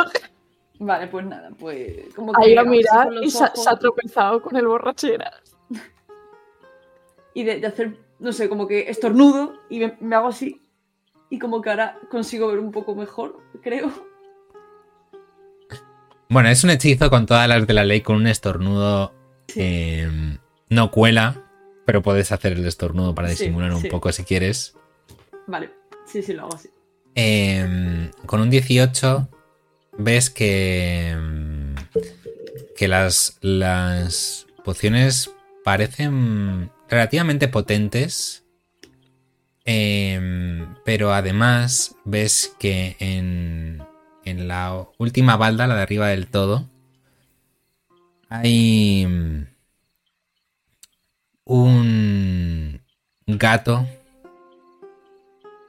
Vale, pues nada, pues. Como que Ha ido a mirar y se, ojos se ha tropezado con el borrachera. y de, de hacer, no sé, como que estornudo y me, me hago así. Y como que ahora consigo ver un poco mejor, creo. Bueno, es un hechizo con todas las de la ley, con un estornudo eh, no cuela, pero puedes hacer el estornudo para Sí, disimular un poco si quieres. Vale, sí, sí, lo hago así. Eh, con un 18 ves que, que las, las pociones parecen relativamente potentes, em, pero además ves que en, en la última balda, la de arriba del todo, hay mm, un gato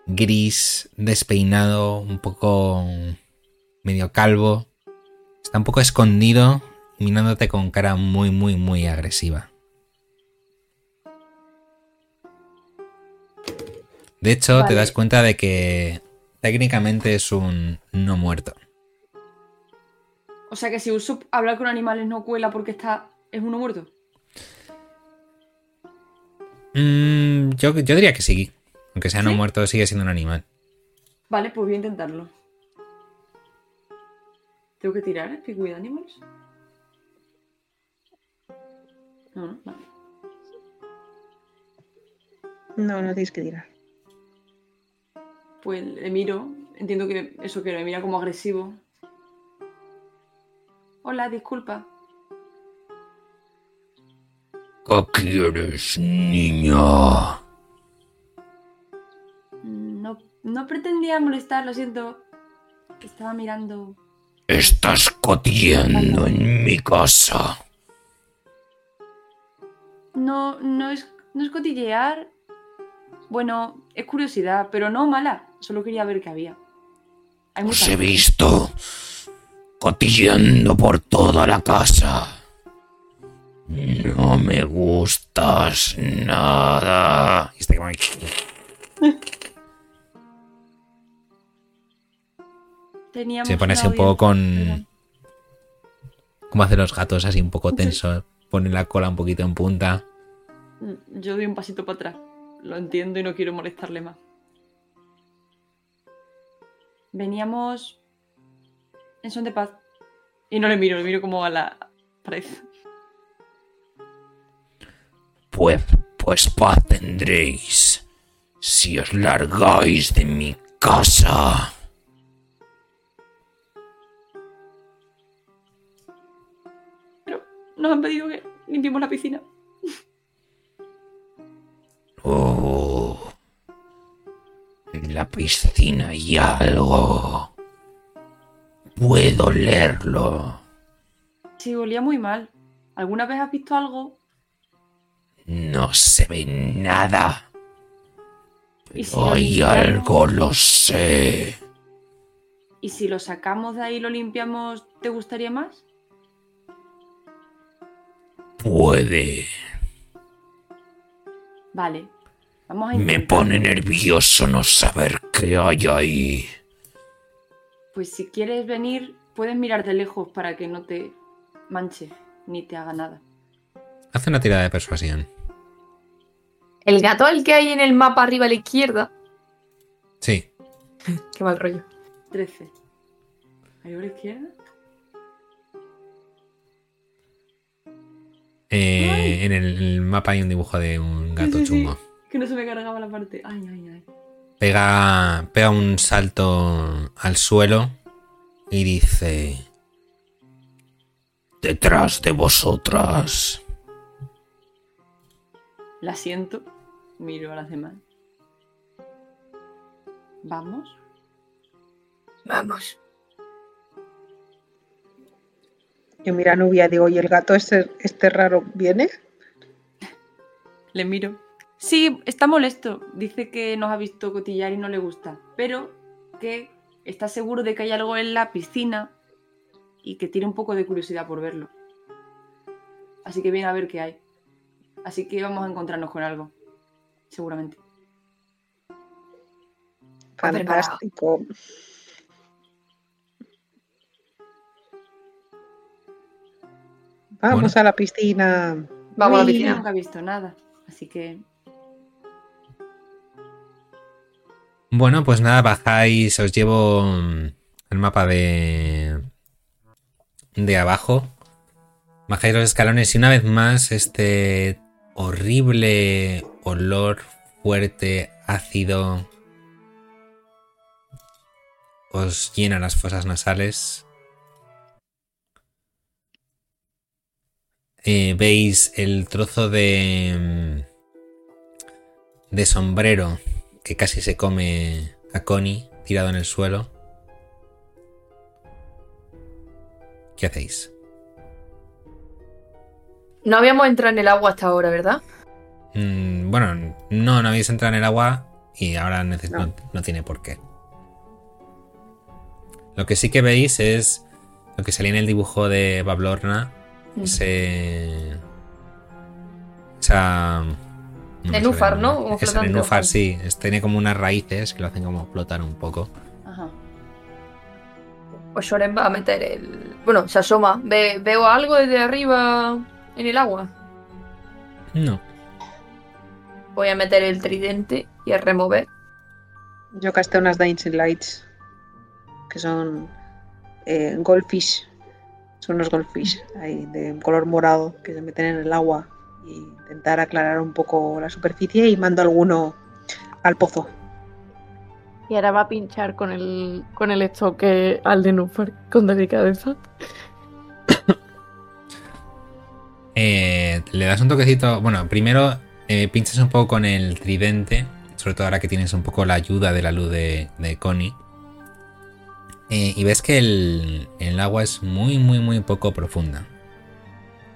gris, despeinado, un poco medio calvo. Está un poco escondido, mirándote con cara muy, muy, muy agresiva. De hecho, te das cuenta de que técnicamente es un no muerto. O sea que si uso hablar con animales no cuela porque está. es uno muerto. Mm, yo, yo diría que sí. Aunque sea no ¿Sí? muerto, sigue siendo un animal. Vale, pues voy a intentarlo. ¿Tengo que tirar el Speak with Animals? No, no, vale. No, no tienes que tirar. Pues le miro. Entiendo que eso que me mira como agresivo. Hola, disculpa. ¿Qué quieres, niña? No, no pretendía molestar, lo siento. Estaba mirando. Estás cotillando en mi casa. No, no es, no es cotillear. Bueno, es curiosidad, pero no mala. Solo quería ver qué había. Hay Os he visto cotillando por toda la casa. No me gustas nada. Y está como ahí. Teníamos Se pone así un poco audiencia, con. Como hacen los gatos, así un poco tenso. Pone la cola un poquito en punta. pero- Yo doy un pasito para atrás. Lo entiendo y no quiero molestarle más. Veníamos en son de paz. Y no le miro, le miro como a la pared. Pues, pues paz tendréis si os largáis de mi casa. Pero nos han pedido que limpiemos la piscina. Oh, en la piscina hay algo. Puedo leerlo. Sí, olía muy mal. ¿Alguna vez has visto algo? No se ve nada. ¿Y si Pero hay limpiamos? algo, lo sé. ¿Y si lo sacamos de ahí y lo limpiamos, te gustaría más? Puede. Vale. Vamos a Me pone nervioso no saber qué hay ahí. Pues si quieres venir, puedes mirar de lejos para que no te manche ni te haga nada. Hace una tirada de persuasión. El gato al que hay en el mapa arriba a la izquierda. Sí. Qué mal rollo. 13. ¿Arriba a la izquierda? Eh, en el, mapa hay un dibujo de un gato Sí, sí, sí. Que no se me cargaba la parte. Ay, ay, ay. Pega, pega un salto al suelo y dice: Detrás de vosotras. La siento. Miro a las demás. ¿Vamos? Vamos. Yo mira a Nubia, digo, ¿y el gato este, este raro viene? Le miro. Sí, está molesto. Dice que nos ha visto cotillar y no le gusta. Pero que está seguro de que hay algo en la piscina y que tiene un poco de curiosidad por verlo. Así que viene a ver qué hay. Así que vamos a encontrarnos con algo. Seguramente. Fantástico. Vamos Bueno. a la piscina. Vamos a la piscina. Nunca ha visto nada. Así que Bueno, pues nada, bajáis, os llevo mm, el mapa de, de abajo. Bajáis los escalones y una vez más este horrible olor fuerte, ácido, os llena las fosas nasales. Eh, veis el trozo de, mm, de sombrero que casi se come a Connie tirado en el suelo. ¿Qué hacéis? No habíamos entrado en el agua hasta ahora, ¿verdad? Mm, bueno, no, no habéis entrado en el agua y ahora no. no tiene por qué. Lo que sí que veis es lo que salía en el dibujo de Bablorna. Mm. Ese. Esa. Nenúfar, ¿no? nombre. O Ese flotante, nenúfar, sí. es- Tiene como unas raíces que lo hacen como flotar un poco. Ajá. Pues Shoren va a meter el. Bueno, se asoma. Ve- ¿Veo algo desde arriba en el agua? No. Voy a meter el tridente y a remover. Yo casté unas Dancing Lights, que son eh, goldfish. Son unos goldfish ahí de color morado que se meten en el agua intentar aclarar un poco la superficie y mando alguno al pozo. Y ahora va a pinchar con el, con el estoque al de Nufar con delicadeza. Eh, le das un toquecito. Bueno, primero eh, pinchas un poco con el tridente. Sobre todo ahora que tienes un poco la ayuda de la luz de, de Connie. Eh, y ves que el, el agua es muy, muy, muy poco profunda.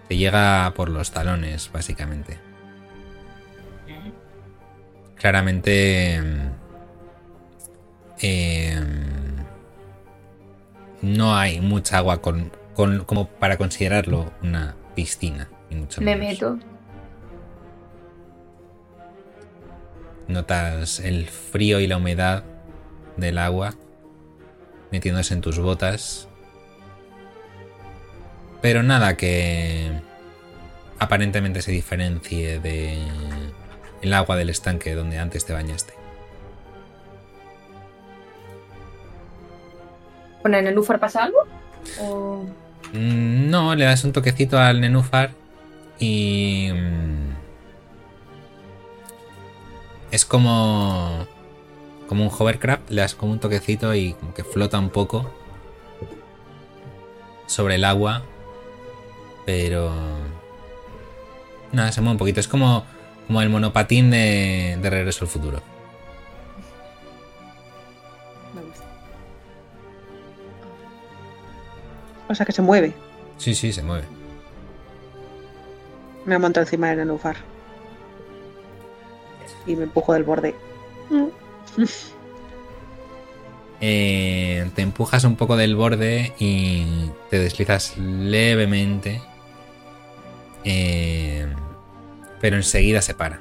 Te llega por los talones, básicamente. Claramente. mm, eh, no hay mucha agua con, con- como para considerarlo una piscina. ni mucho Me menos. meto. Notas el frío y la humedad del agua metiéndose en tus botas. Pero nada que aparentemente se diferencie de el agua del estanque donde antes te bañaste. ¿Con el nenúfar pasa algo? ¿O... Mm, No, le das un toquecito al nenúfar y... mm, Es como... Como un hovercraft, le das como un toquecito y como que flota un poco sobre el agua, pero... Nada, se mueve un poquito. Es como, como el monopatín de, de Regreso al Futuro. Me gusta. O sea que se mueve. Sí, sí, se mueve. Me monto encima del nenúfar. Y me empujo del borde. Eh, te empujas un poco del borde y te deslizas levemente. Eh, pero enseguida se para.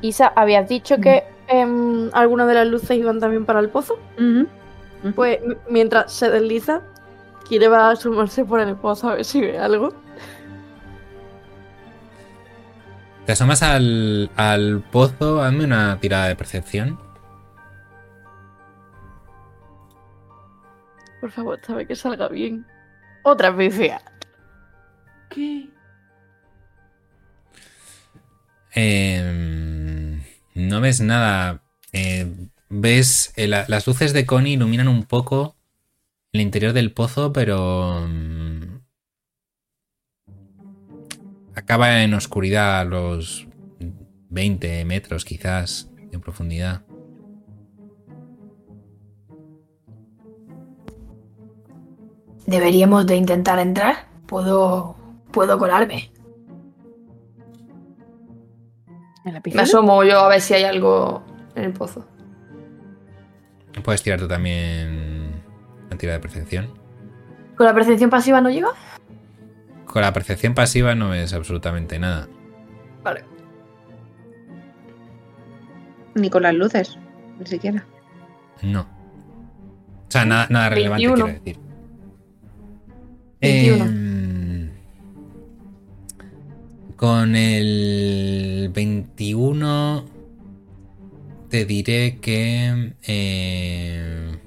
Isa, ¿habías dicho que em, algunas de las luces iban también para el pozo? Pues mientras se desliza, Kire va a asomarse por el pozo a ver si ve algo. Te asomas al, al pozo, hazme una tirada de percepción. Por favor, sabe que salga bien. Otra vez fea. ¿Qué? Eh, no ves nada. Eh, ves eh, la- las luces de Connie iluminan un poco el interior del pozo, pero mm, acaba en oscuridad a los 20 metros quizás de profundidad. Deberíamos de intentar entrar. Puedo. Puedo colarme. ¿En la Me asomo yo a ver si hay algo en el pozo. Puedes tirar tú también una tirada de percepción. ¿Con la percepción pasiva no llega? Con la percepción pasiva no ves absolutamente nada. Vale. Ni con las luces. Ni siquiera. No. O sea, nada, nada relevante 21. quiero decir. 21. Em, con el 21 te diré que... eh,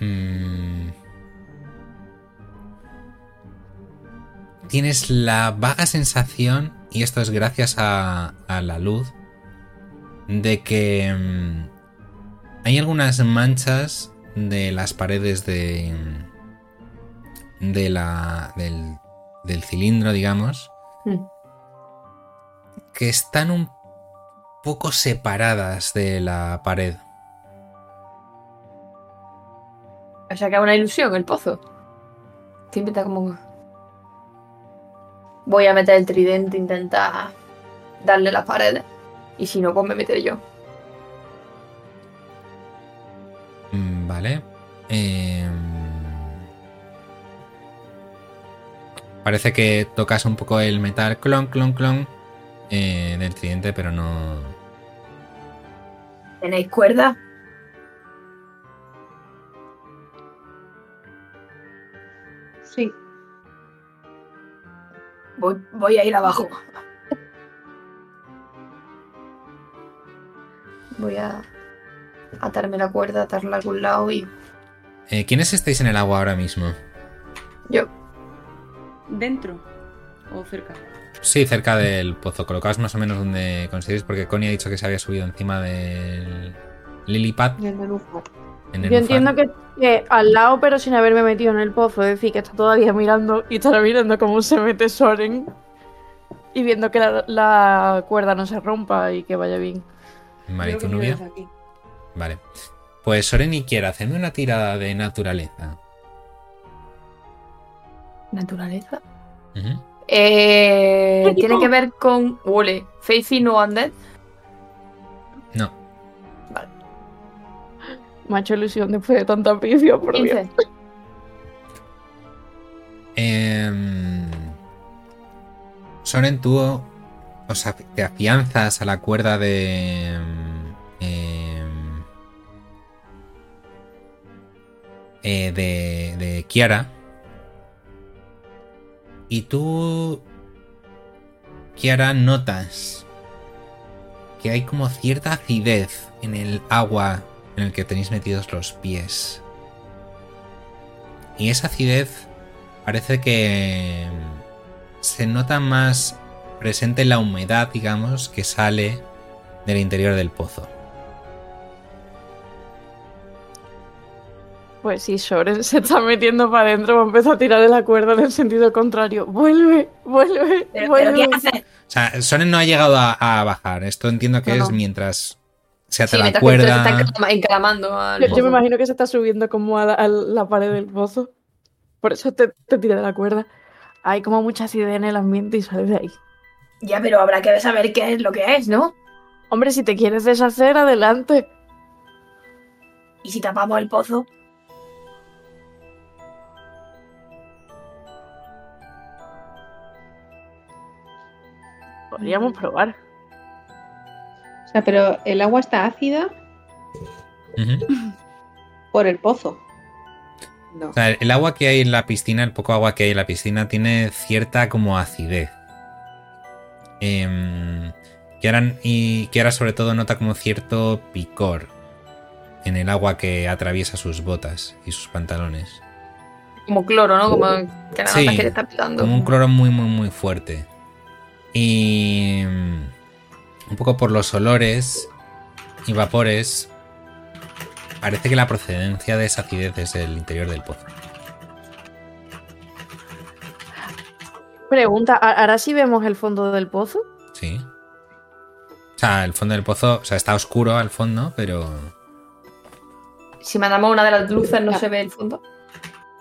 mm, tienes la vaga sensación, y esto es gracias a, la luz, de que mm, hay algunas manchas de las paredes de, de la, del, del cilindro, digamos, Mm. que están un poco separadas de la pared. O sea que es una ilusión el pozo. Siempre está como. Voy a meter el tridente, intentar darle las paredes. Y si no, pues me meteré yo. Vale. Em, parece que tocas un poco el metal clon, clon, clon eh, del tridente, pero no. ¿Tenéis cuerda? Sí. Voy, voy a ir abajo. Voy a atarme la cuerda, atarla a algún lado y Eh, ¿Quiénes estáis en el agua ahora mismo? yo. ¿Dentro o cerca? Sí, cerca del pozo. Colocaos más o menos donde consideréis, porque Connie ha dicho que se había subido encima del Lilipad. En el nenúfar. En el Yo entiendo que, que al lado, pero sin haberme metido en el pozo. Es decir, que está todavía mirando y estará mirando cómo se mete Soren. Y viendo que la, la cuerda no se rompa y que vaya bien. Vale, desde aquí. Vale. Pues Soren y Kiera, hacedme una tirada de naturaleza. Naturaleza. Ujú. Eh, Tiene que ver con. Ole. Faith no Undead. No. Me ha hecho ilusión después de tanta pifia, por Dios. 15. Em, Soren, tú o sea, te afianzas a la cuerda de. em, eh, de, de Kiara. Y tú, Kiara, notas que hay como cierta acidez en el agua en el que tenéis metidos los pies. Y esa acidez parece que se nota más presente en la humedad, digamos, que sale del interior del pozo. Pues si Soren se está metiendo para adentro, va a empezar a tirar de la cuerda en el sentido contrario. Vuelve, vuelve, ¿Pero, vuelve. pero qué haces? O sea, Soren no ha llegado a, a bajar. Esto entiendo que No, es no. mientras se ata Sí, la se cuerda. están encaram- encaramando al Yo, yo me imagino que se está subiendo como a la, a la pared del pozo. Por eso te, te tira de la cuerda. Hay como mucha acidez en el ambiente y sales de ahí. Ya, pero habrá que saber qué es lo que es, ¿no? Hombre, si te quieres deshacer, adelante. ¿Y si tapamos el pozo? Podríamos probar. O sea, pero el agua está ácida por el pozo. No. O sea, el agua que hay en la piscina, el poco agua que hay en la piscina, tiene cierta como acidez. Em, Kiara, y Kiara sobre todo nota como cierto picor en el agua que atraviesa sus botas y sus pantalones. Como cloro, ¿no? Como que nada Sí, más que te está picando. Como un cloro muy, muy, muy fuerte. Y mm, un poco por los olores y vapores, parece que la procedencia de esa acidez es del interior del pozo. Pregunta, ¿a- ¿ahora sí vemos el fondo del pozo? Sí. O sea, el fondo del pozo, o sea, está oscuro al fondo, pero... Si mandamos una de las luces, no se ve el fondo.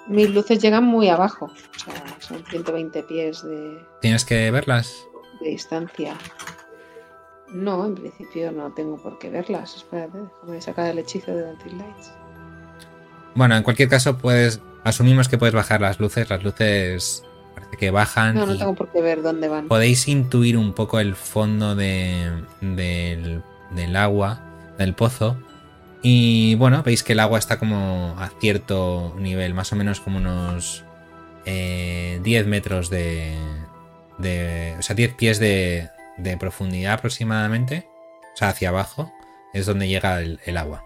Mis luces llegan muy abajo. O sea, son 120 pies de, ¿Tienes que verlas? De distancia. No, en principio no tengo por qué verlas. Espérate, déjame sacar el hechizo de Dancing Lights. Bueno, en cualquier caso, puedes... Asumimos que puedes bajar las luces. Las luces parece que bajan. No, no tengo por qué ver dónde van. podéis intuir un poco el fondo de- del, del agua, del pozo. Y bueno, veis que el agua está como a cierto nivel, más o menos como unos eh, 10 metros de, de... O sea, 10 pies de, de profundidad aproximadamente. O sea, hacia abajo es donde llega el, el agua.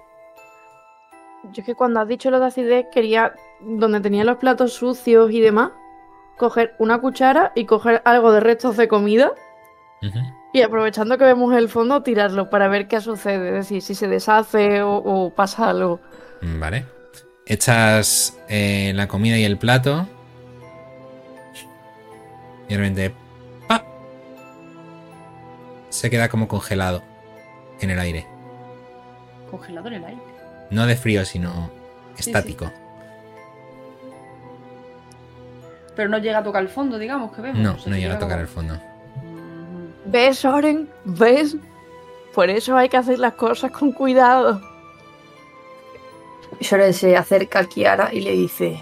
Yo es que cuando has dicho lo de acidez, quería, donde tenía los platos sucios y demás, coger una cuchara y coger algo de restos de comida y aprovechando que vemos el fondo, tirarlo para ver qué sucede. Es decir, si se deshace o, o pasa algo. Vale. echas eh, la comida y el plato. Y de repente. Se queda como congelado en el aire. Congelado en el aire. No de frío, sino estático. Pero no llega a tocar el fondo, digamos, que vemos. No, O sea, no se llega a tocar el fondo. ¿Ves, Oren? ¿Ves? Por eso hay que hacer las cosas con cuidado. Soren se acerca a Kiara y le dice: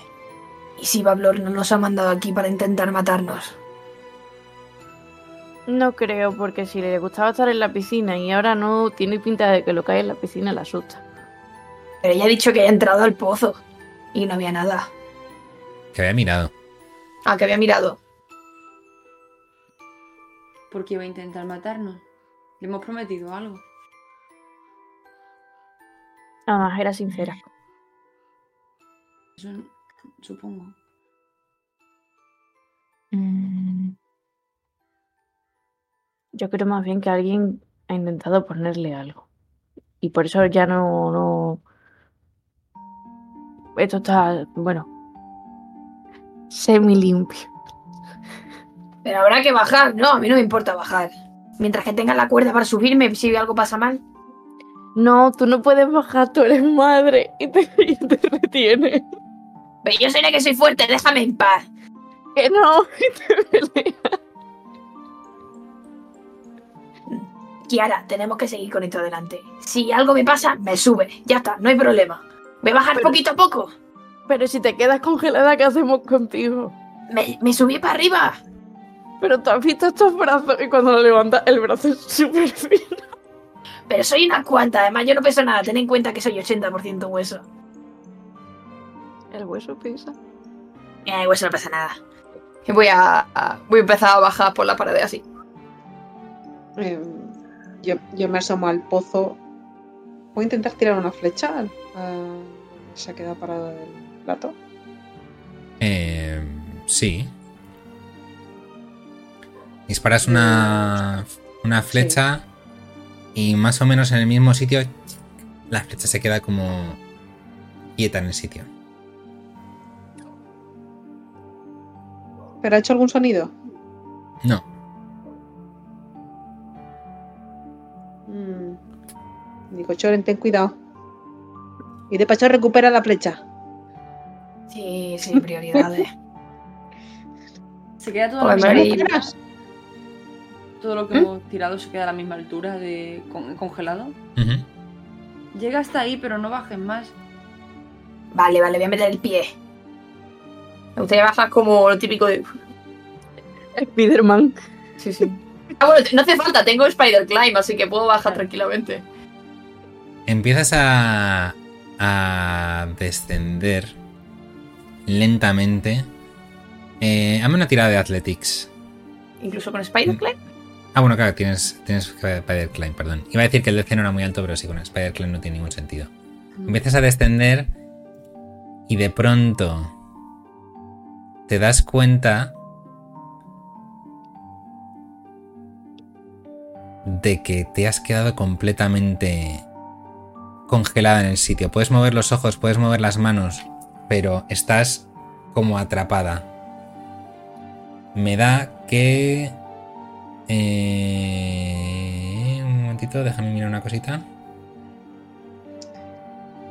¿Y si Bablor no nos ha mandado aquí para intentar matarnos? No creo, porque si le gustaba estar en la piscina y ahora no, tiene pinta de que lo que hay en la piscina le asusta. Pero ella ha dicho que ha entrado al pozo y no había nada. Que había mirado. Ah, que había mirado. ¿Por qué iba a intentar matarnos? Le hemos prometido algo. Además, era sincera. Eso supongo. Mm. Yo creo más bien que alguien ha intentado ponerle algo. Y por eso ya no, no. Esto está, bueno, semi limpio. Pero habrá que bajar, no, a mí no me importa bajar. Mientras que tenga la cuerda para subirme, si algo pasa mal. No, tú no puedes bajar, tú eres madre y te, y te retiene. Pero yo seré que soy fuerte, déjame en paz. Que no, y te pelea. Kiara, tenemos que seguir con esto adelante. Si algo me pasa, me sube. Ya está, no hay problema. ¿Me bajar Pero- poquito a poco? Pero si te quedas congelada, ¿qué hacemos contigo? Me, me subí para arriba. Pero tú has visto estos brazos y cuando lo levantas, el brazo es súper fino. Pero soy una cuanta, además yo no peso nada. Ten en cuenta que soy 80% hueso. El hueso pesa. Eh, hueso no pesa nada. Y voy a, a- voy a empezar a bajar por la pared así. Eh, yo, yo me asomo al pozo. Voy a intentar tirar una flecha. Se ha quedado parado el plato. Eh, sí. Disparas una, una flecha y más o menos en el mismo sitio la flecha se queda como quieta en el sitio. ¿Pero ha hecho algún sonido? No, Choren, ten cuidado. Y de paso recupera la flecha. Sí, sí, prioridades. Se queda todo, misma- ¿Recuperas? todo lo que hemos tirado se queda a la misma altura de con- congelado. Ujú. Llega hasta ahí, pero no bajes más. vale, vale, voy a meter el pie. Gustaría bajar como lo típico de. Spiderman. Sí, sí. Ah, bueno, no hace falta, tengo Spider Climb, así que puedo bajar tranquilamente. Empiezas a, a descender lentamente. Eh, hazme una tirada de Athletics. Incluso con Spider Climb. Ah, bueno, claro, tienes, tienes Spider Climb, perdón. Iba a decir que el DC no era muy alto, pero sí, con Spider Climb no tiene ningún sentido. Empiezas a descender y de pronto te das cuenta de que te has quedado completamente congelada en el sitio. Puedes mover los ojos, puedes mover las manos, pero estás como atrapada. Me da que... eh, un momentito, déjame mirar una cosita.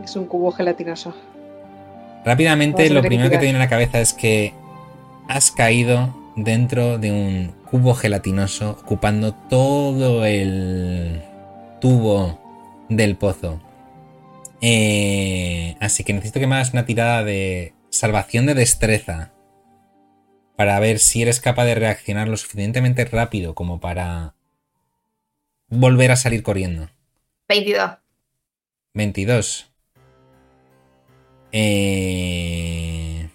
Es un cubo gelatinoso. Rápidamente, lo tener que primero que te viene a la cabeza es que has caído dentro de un cubo gelatinoso ocupando todo el tubo del pozo. Eh, así que necesito que me hagas una tirada de salvación de destreza para ver si eres capaz de reaccionar lo suficientemente rápido como para volver a salir corriendo. 22. 22. Eh...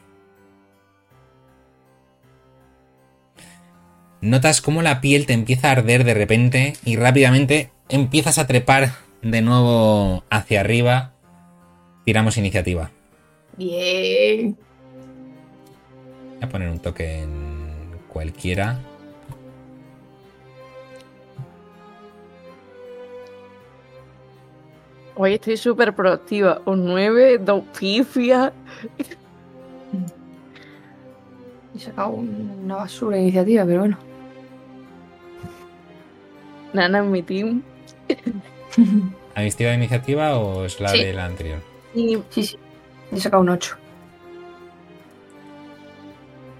Notas cómo la piel te empieza a arder de repente y rápidamente empiezas a trepar de nuevo hacia arriba. Tiramos iniciativa. Bien. Voy a poner un toque en cualquiera. Hoy estoy súper proactiva. Un 9, dos pifias. He sacado un- una basura de iniciativa, pero bueno. Nana en mi team. ¿Habéis tirado iniciativa o es la Sí. de la anterior? Y Sí, sí. He sacado un 8.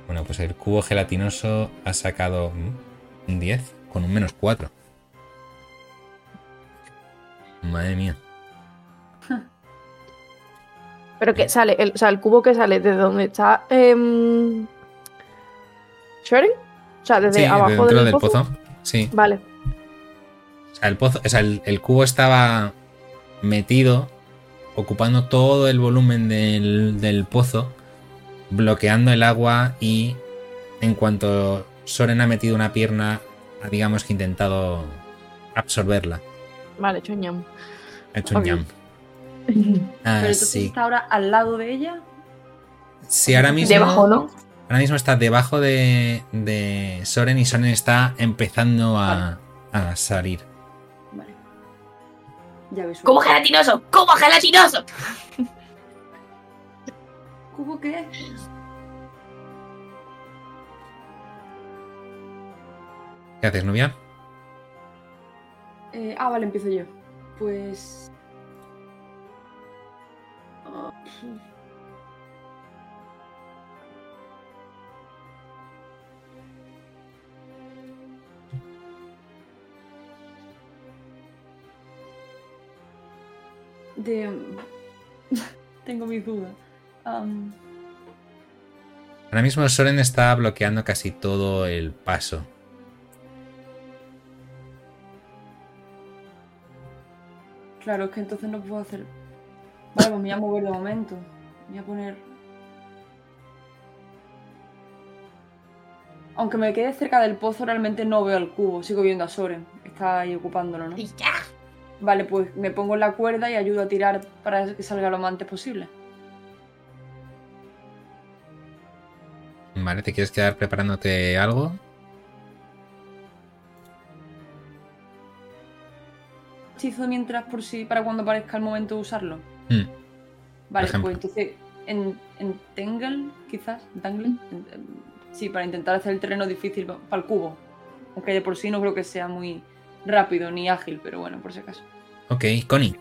Bueno, pues el cubo gelatinoso ha sacado mm, un 10 con un menos 4. Madre mía. Pero que sale, el, o sea, el cubo que sale desde donde está. Eh? O sea, desde Sí, abajo dentro del, del pozo. pozo. Sí. Vale. O sea, el pozo, o sea, el, el cubo estaba metido, ocupando todo el volumen del, del pozo, bloqueando el agua y en cuanto Soren ha metido una pierna, ha, digamos que intentado absorberla. Vale, choñam. Ha hecho un jump. Pero entonces está ahora al lado de ella. Sí, ahora mismo. Debajo, ¿no? Ahora mismo está debajo de, de Soren y Soren está empezando a, a salir. Ya ves. ¡Cubo gelatinoso! ¡Cubo gelatinoso! ¿Cubo qué? ¿Qué haces, Nubia? Eh, ah, vale, empiezo yo. Pues. Ah, De. Tengo mis dudas. Am, Ahora mismo Soren está bloqueando casi todo el paso. claro, es que entonces no puedo hacer. Vale, pues me voy a mover de momento. Me voy a poner. Aunque me quede cerca del pozo, realmente no veo el cubo. Sigo viendo a Soren. Está ahí ocupándolo, ¿no? Y ya. Vale, pues me pongo en la cuerda y ayudo a tirar para que salga lo más antes posible. ¿Vale? ¿Te quieres quedar preparándote algo? Hechizo mientras por si para cuando aparezca el momento de usarlo. Mm, Vale, pues entonces en, en Tangle, quizás, Tangle, en- en- sí, para intentar hacer el terreno difícil para el cubo. Aunque de por sí no creo que sea muy rápido ni ágil, pero bueno, por si acaso. Ok, Connie.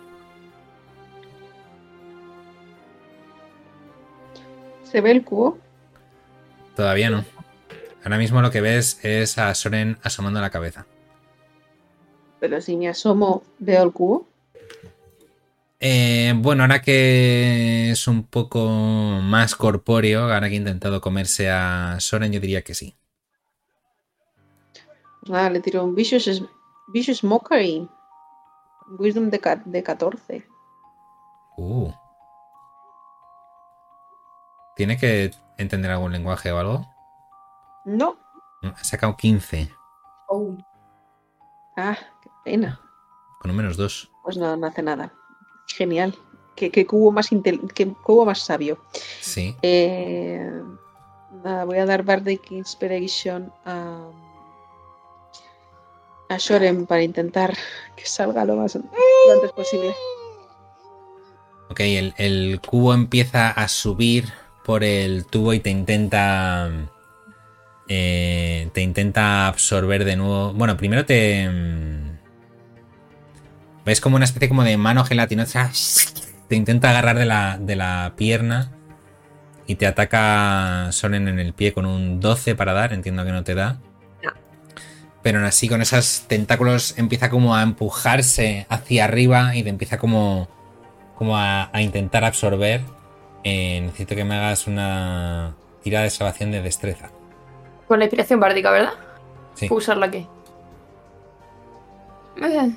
¿Se ve el cubo? Todavía no. Ahora mismo lo que ves es a Soren asomando la cabeza. Pero si me asomo, ¿veo el cubo? Eh, bueno, ahora que es un poco más corpóreo, ahora que ha intentado comerse a Soren, yo diría que sí. Nada, le tiro un Vicious, vicious Mockery. Wisdom de, de 14. Uh. ¿Tiene que entender algún lenguaje o algo? No. Ha sacado 15, Oh. Ah, qué pena. con un menos 2. Pues nada, no hace nada. Genial. Qué, qué cubo más intel- qué cubo más sabio. Sí. Eh, nada, voy a dar Bardic Inspiration a, a Shoren para intentar que salga lo más antes posible. Ok, el, el cubo empieza a subir por el tubo y te intenta. eh, te intenta absorber de nuevo. Bueno, primero te. mm, Ves como una especie como de mano gelatinosa. Te intenta agarrar de la, de la pierna. Y te ataca Soren en el pie con un 12 para dar. Entiendo que no te da. Pero aún así, con esos tentáculos empieza como a empujarse hacia arriba y te empieza como como a, a intentar absorber, eh, necesito que me hagas una tirada de salvación de destreza. Con la inspiración bárdica, ¿verdad? Sí. ¿Puedo usarla aquí? Eh.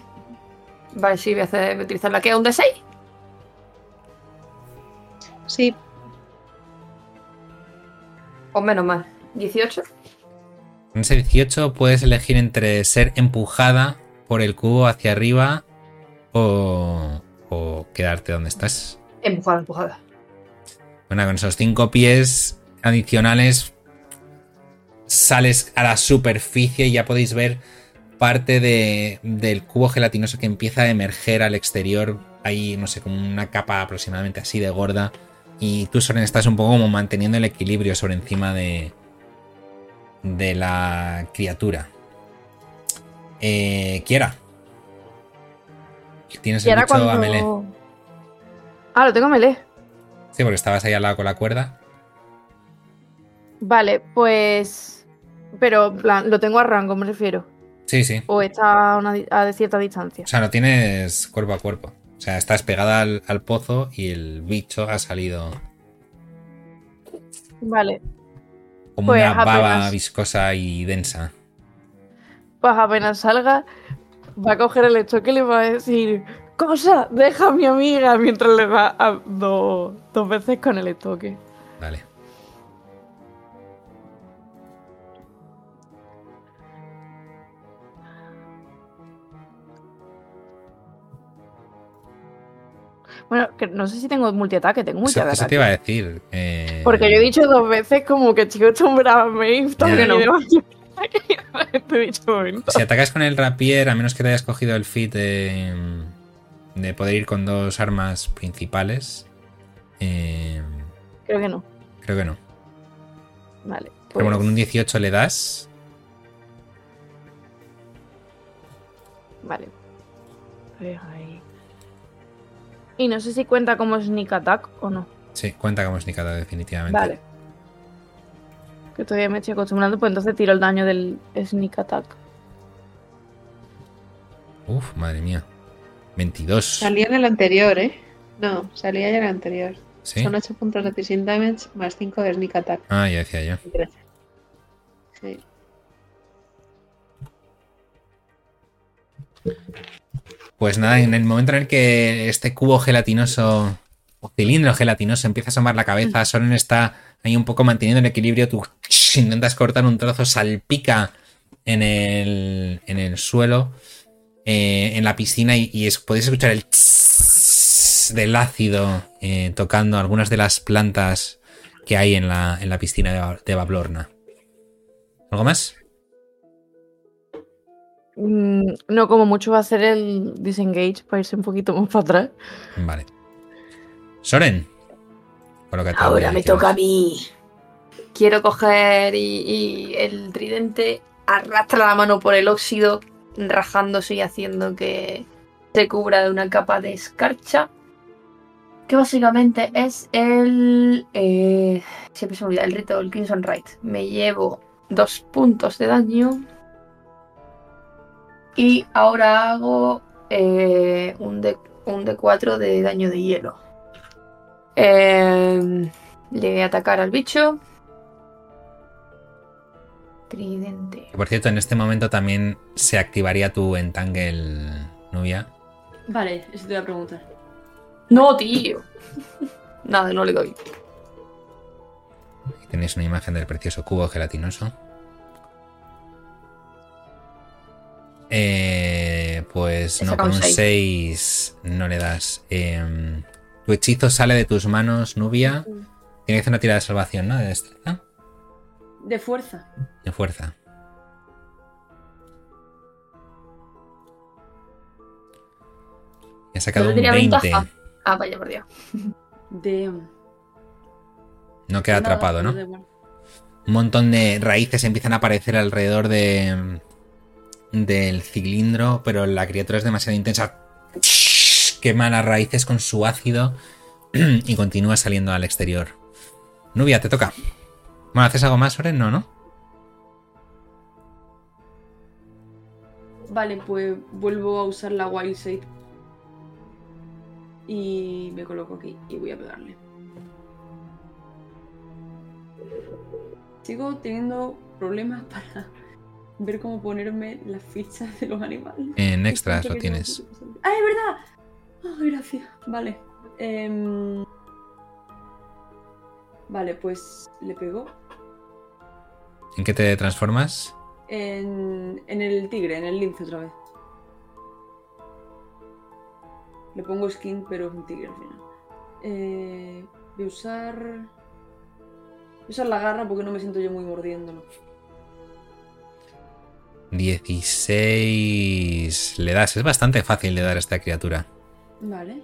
Vale, sí, voy a, hacer, voy a utilizar la que es un D6. Sí, O menos mal. 18. En ese 18 puedes elegir entre ser empujada por el cubo hacia arriba o, o quedarte donde estás. Empujada, empujada. Bueno, con esos 5 pies adicionales sales a la superficie y ya podéis ver parte de- del cubo gelatinoso que empieza a emerger al exterior hay, no sé, como una capa aproximadamente así de gorda. Y tú, Soren, estás un poco como manteniendo el equilibrio sobre encima de, de la criatura. Eh, Kiera. Tienes el bicho a melee. Ah, lo tengo a melee. Sí, porque estabas ahí al lado con la cuerda. Vale, pues... Pero, plan, lo tengo a rango, me refiero. Sí, sí. O está a, una di- a cierta distancia. O sea, no tienes cuerpo a cuerpo. O sea, estás pegada al, al pozo y el bicho ha salido Vale, como Pues una baba viscosa y densa. pues apenas salga, va a coger el estoque y le va a decir... Cosa, deja a mi amiga mientras le da a do- dos veces con el estoque. Vale. Bueno, que no sé si tengo multiataque, tengo multiataque. eso te iba a decir. eh, Porque yo he dicho dos veces como que estoy acostumbrada a Maeve, también Ya. y demás. Te he dicho momento. Si atacas con el rapier, a menos que te hayas cogido el fit de, de poder ir con dos armas principales, eh, Creo que no. creo que no. Vale. Pero bueno, pues, con un 18 le das. Vale. Pues ahí. Y no sé si cuenta como sneak attack o no. Sí, cuenta como sneakada, definitivamente. Vale. Que todavía me estoy acostumbrando, pues entonces tiro el daño del sneak attack. Uf, madre mía. 22. Salía en el anterior, ¿eh? No, salía ya en el anterior. ¿Sí? Son 8 puntos de piercing damage más 5 de sneak attack. Ah, ya decía yo. Sí. Pues nada, en el momento en el que este cubo gelatinoso o cilindro gelatinoso empieza a asomar la cabeza, Soren está ahí un poco manteniendo el equilibrio, tú intentas cortar un trozo, salpica en el, en el suelo, eh, en la piscina y, y es- podéis escuchar el del ácido eh, tocando algunas de las plantas que hay en la, en la piscina de, de Bablorna. ¿Algo más? Mm, no, como mucho va a hacer el disengage para irse un poquito más para atrás. Vale. Soren. Ahora me toca a mí. Quiero coger y, y el tridente arrastra la mano por el óxido, rajándose y haciendo que se cubra de una capa de escarcha. Que básicamente es el. eh, siempre se me olvida, el rito del Crimson Right. Me llevo dos puntos de daño. Y ahora hago eh, un, de, un D4 de daño de hielo. Eh, le voy a atacar al bicho. Tridente. Por cierto, en este momento también se activaría tu entangle, Nubia. Vale, eso te voy a preguntar. No, tío. Nada, no le doy. Aquí tenéis una imagen del precioso cubo gelatinoso. Eh, pues no, con un un seis. 6 no le das. Em, tu hechizo sale de tus manos, Nubia. Tiene que hacer una tirada de salvación, ¿no? De destreza. De fuerza. De fuerza. He sacado ¿No un tenía 20. ventaja? Ah, vaya, por Dios. De. No queda atrapado, ¿no? Un montón de raíces empiezan a aparecer alrededor de del cilindro, pero la criatura es demasiado intensa. Quema las raíces con su ácido y continúa saliendo al exterior. Nubia, te toca. Bueno, ¿haces algo más, Soren? No, ¿no? Vale, pues vuelvo a usar la Wild Shape. Y me coloco aquí y voy a pegarle. Sigo teniendo problemas para ver cómo ponerme las fichas de los animales. En extras lo tienes. no- ¡Ah, es verdad! ¡Ay, gracias! Vale. Em, Vale, pues le pego ¿En qué te transformas? en, en el tigre, en el lince otra vez. Le pongo skin, pero es un tigre al final. Eh, voy a usar. Voy a usar la garra porque no me siento yo muy mordiéndolo. 16. Le das. Es bastante fácil de dar a esta criatura. Vale.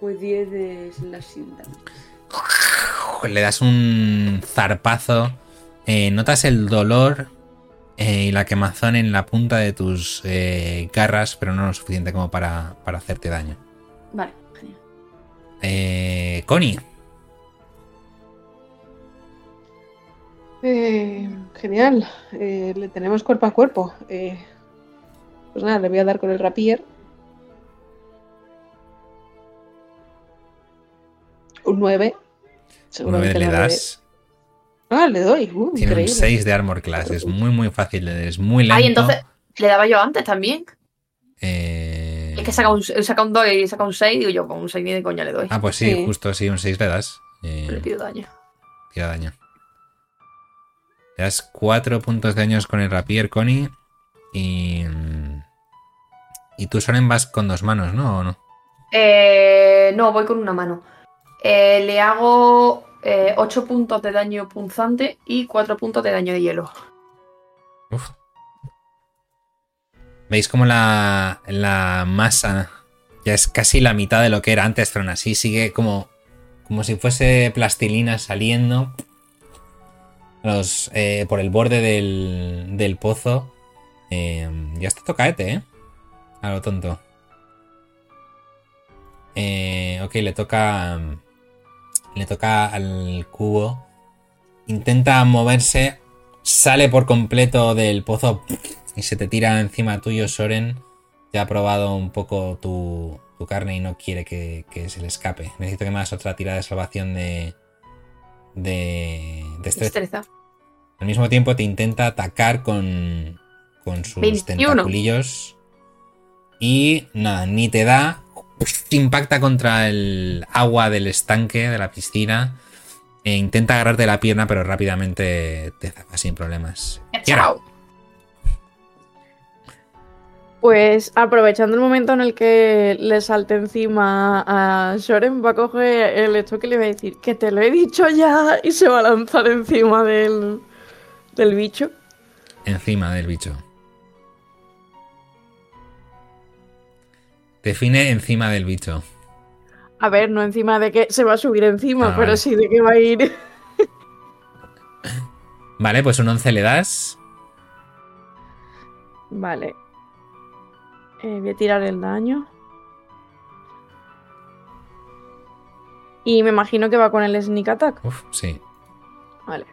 Pues 10 de slashing damage. Le das un zarpazo. eh, notas el dolor eh, y la quemazón en la punta de tus eh, garras, pero no lo suficiente como para, para hacerte daño. Vale, genial. Connie, Eh, genial. Eh, le tenemos cuerpo a cuerpo. Eh, pues nada, le voy a dar con el rapier. Un 9. un 9 Seguramente le das. Ah, le doy. Uh, Tiene un increíble. 6 de armor class. Es muy, muy fácil. Es muy lento. Ay, entonces le daba yo antes también. Eh, Es que saca un, saca un 2 y saca un 6, digo yo, con un 6 ni de coña le doy. Ah, pues sí, Sí. justo, sí, un 6 le das. Eh, Le pido daño. tira daño. Le das 4 puntos de daño con el rapier, Connie. Y. Y tú, Soren, vas con dos manos, ¿no? ¿O no? Eh, no, voy con una mano. Eh, le hago 8 puntos de daño punzante y 4 puntos de daño de hielo. Uf. ¿Veis como la, la masa ya es casi la mitad de lo que era antes, pero aún así sigue como, como si fuese plastilina saliendo los, eh, por el borde del, del pozo? Eh, ya está tocaete, ¿eh? A lo tonto. Eh, ok, le toca. Le toca al cubo. Intenta moverse. Sale por completo del pozo. Y se te tira encima tuyo, Soren. Ya ha probado un poco tu, tu carne y no quiere que, se le escape. Necesito que me hagas otra tirada de salvación de. De. Destreza. Destreza. Al mismo tiempo te intenta atacar con, con sus 21. tentaculillos. Y nada, ni te da. Impacta contra el agua del estanque de la piscina. E intenta agarrarte la pierna, pero rápidamente te zafa sin problemas. Chao. Pues aprovechando el momento en el que le salte encima a Shoren, va a coger el esto que le va a decir, que te lo he dicho ya, y se va a lanzar encima del, del bicho. Encima del bicho. Define encima del bicho. A ver, no encima de que se va a subir encima, Ah, pero vale. sí de que va a ir. Vale, pues un 11 le das. Vale. Eh, voy a tirar el daño. Y me imagino que va con el sneak attack. Uf, sí. Vale.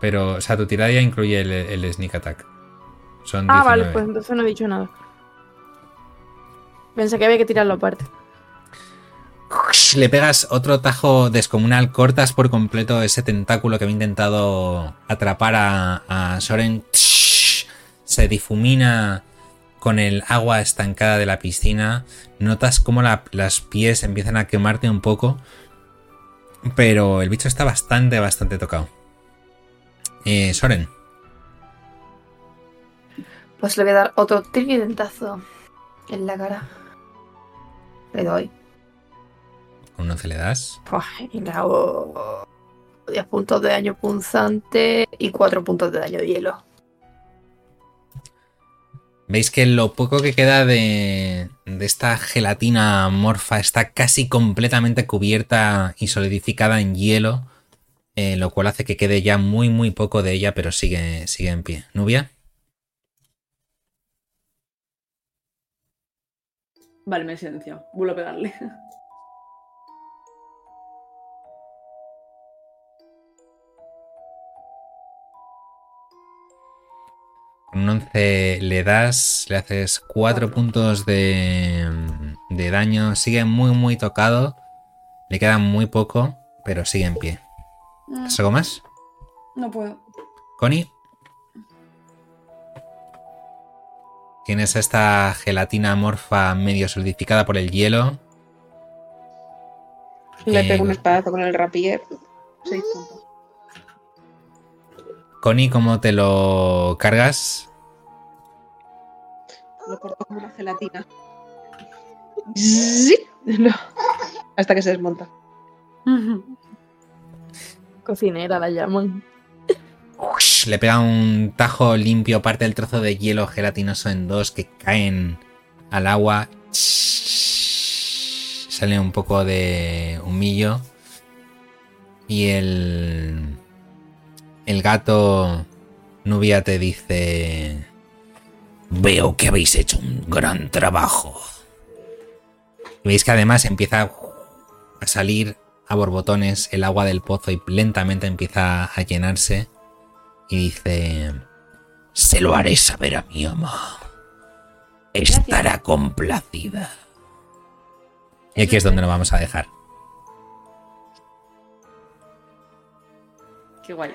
Pero, o sea, tu tirada ya incluye el, el sneak attack. Son 19. Ah, vale, pues entonces no he dicho nada. Pensé que había que tirarlo aparte. Le pegas otro tajo descomunal, cortas por completo ese tentáculo que había intentado atrapar a, Soren. Se difumina con el agua estancada de la piscina. Notas cómo la- las pies empiezan a quemarte un poco. Pero el bicho está bastante, bastante tocado. Eh, Soren, Pues le voy a dar otro tridentazo en la cara. Le doy. Un 11 le das. Pues, le hago 10 puntos de daño punzante y 4 puntos de daño de hielo. Veis que lo poco que queda de, de esta gelatina morfa está casi completamente cubierta y solidificada en hielo, eh, lo cual hace que quede ya muy muy poco de ella, pero sigue, sigue en pie. Nubia, Vale, me he silenciado. Vuelvo a pegarle. con un 11 le das, le haces 4 puntos de, de daño, sigue muy muy tocado, le queda muy poco, pero sigue en pie. Mm, ¿Has algo más? No puedo. Connie. Tienes esta gelatina morfa medio solidificada por el hielo. Le Eh, pego un espadazo con el rapier. Seis puntos. Connie, ¿cómo te lo cargas? Lo corto como una gelatina. No. Hasta que se desmonta. Cocinera la llaman. Ush. le pega un tajo limpio, parte del trozo de hielo gelatinoso en dos que caen al agua. Sale un poco de humillo. Y el. El gato Nubia te dice. Veo que habéis hecho un gran trabajo. Y veis que además empieza a salir a borbotones el agua del pozo y lentamente empieza a llenarse. Y dice. Se lo haré saber a mi ama. Estará complacida. Y aquí es donde lo vamos a dejar. Qué guay.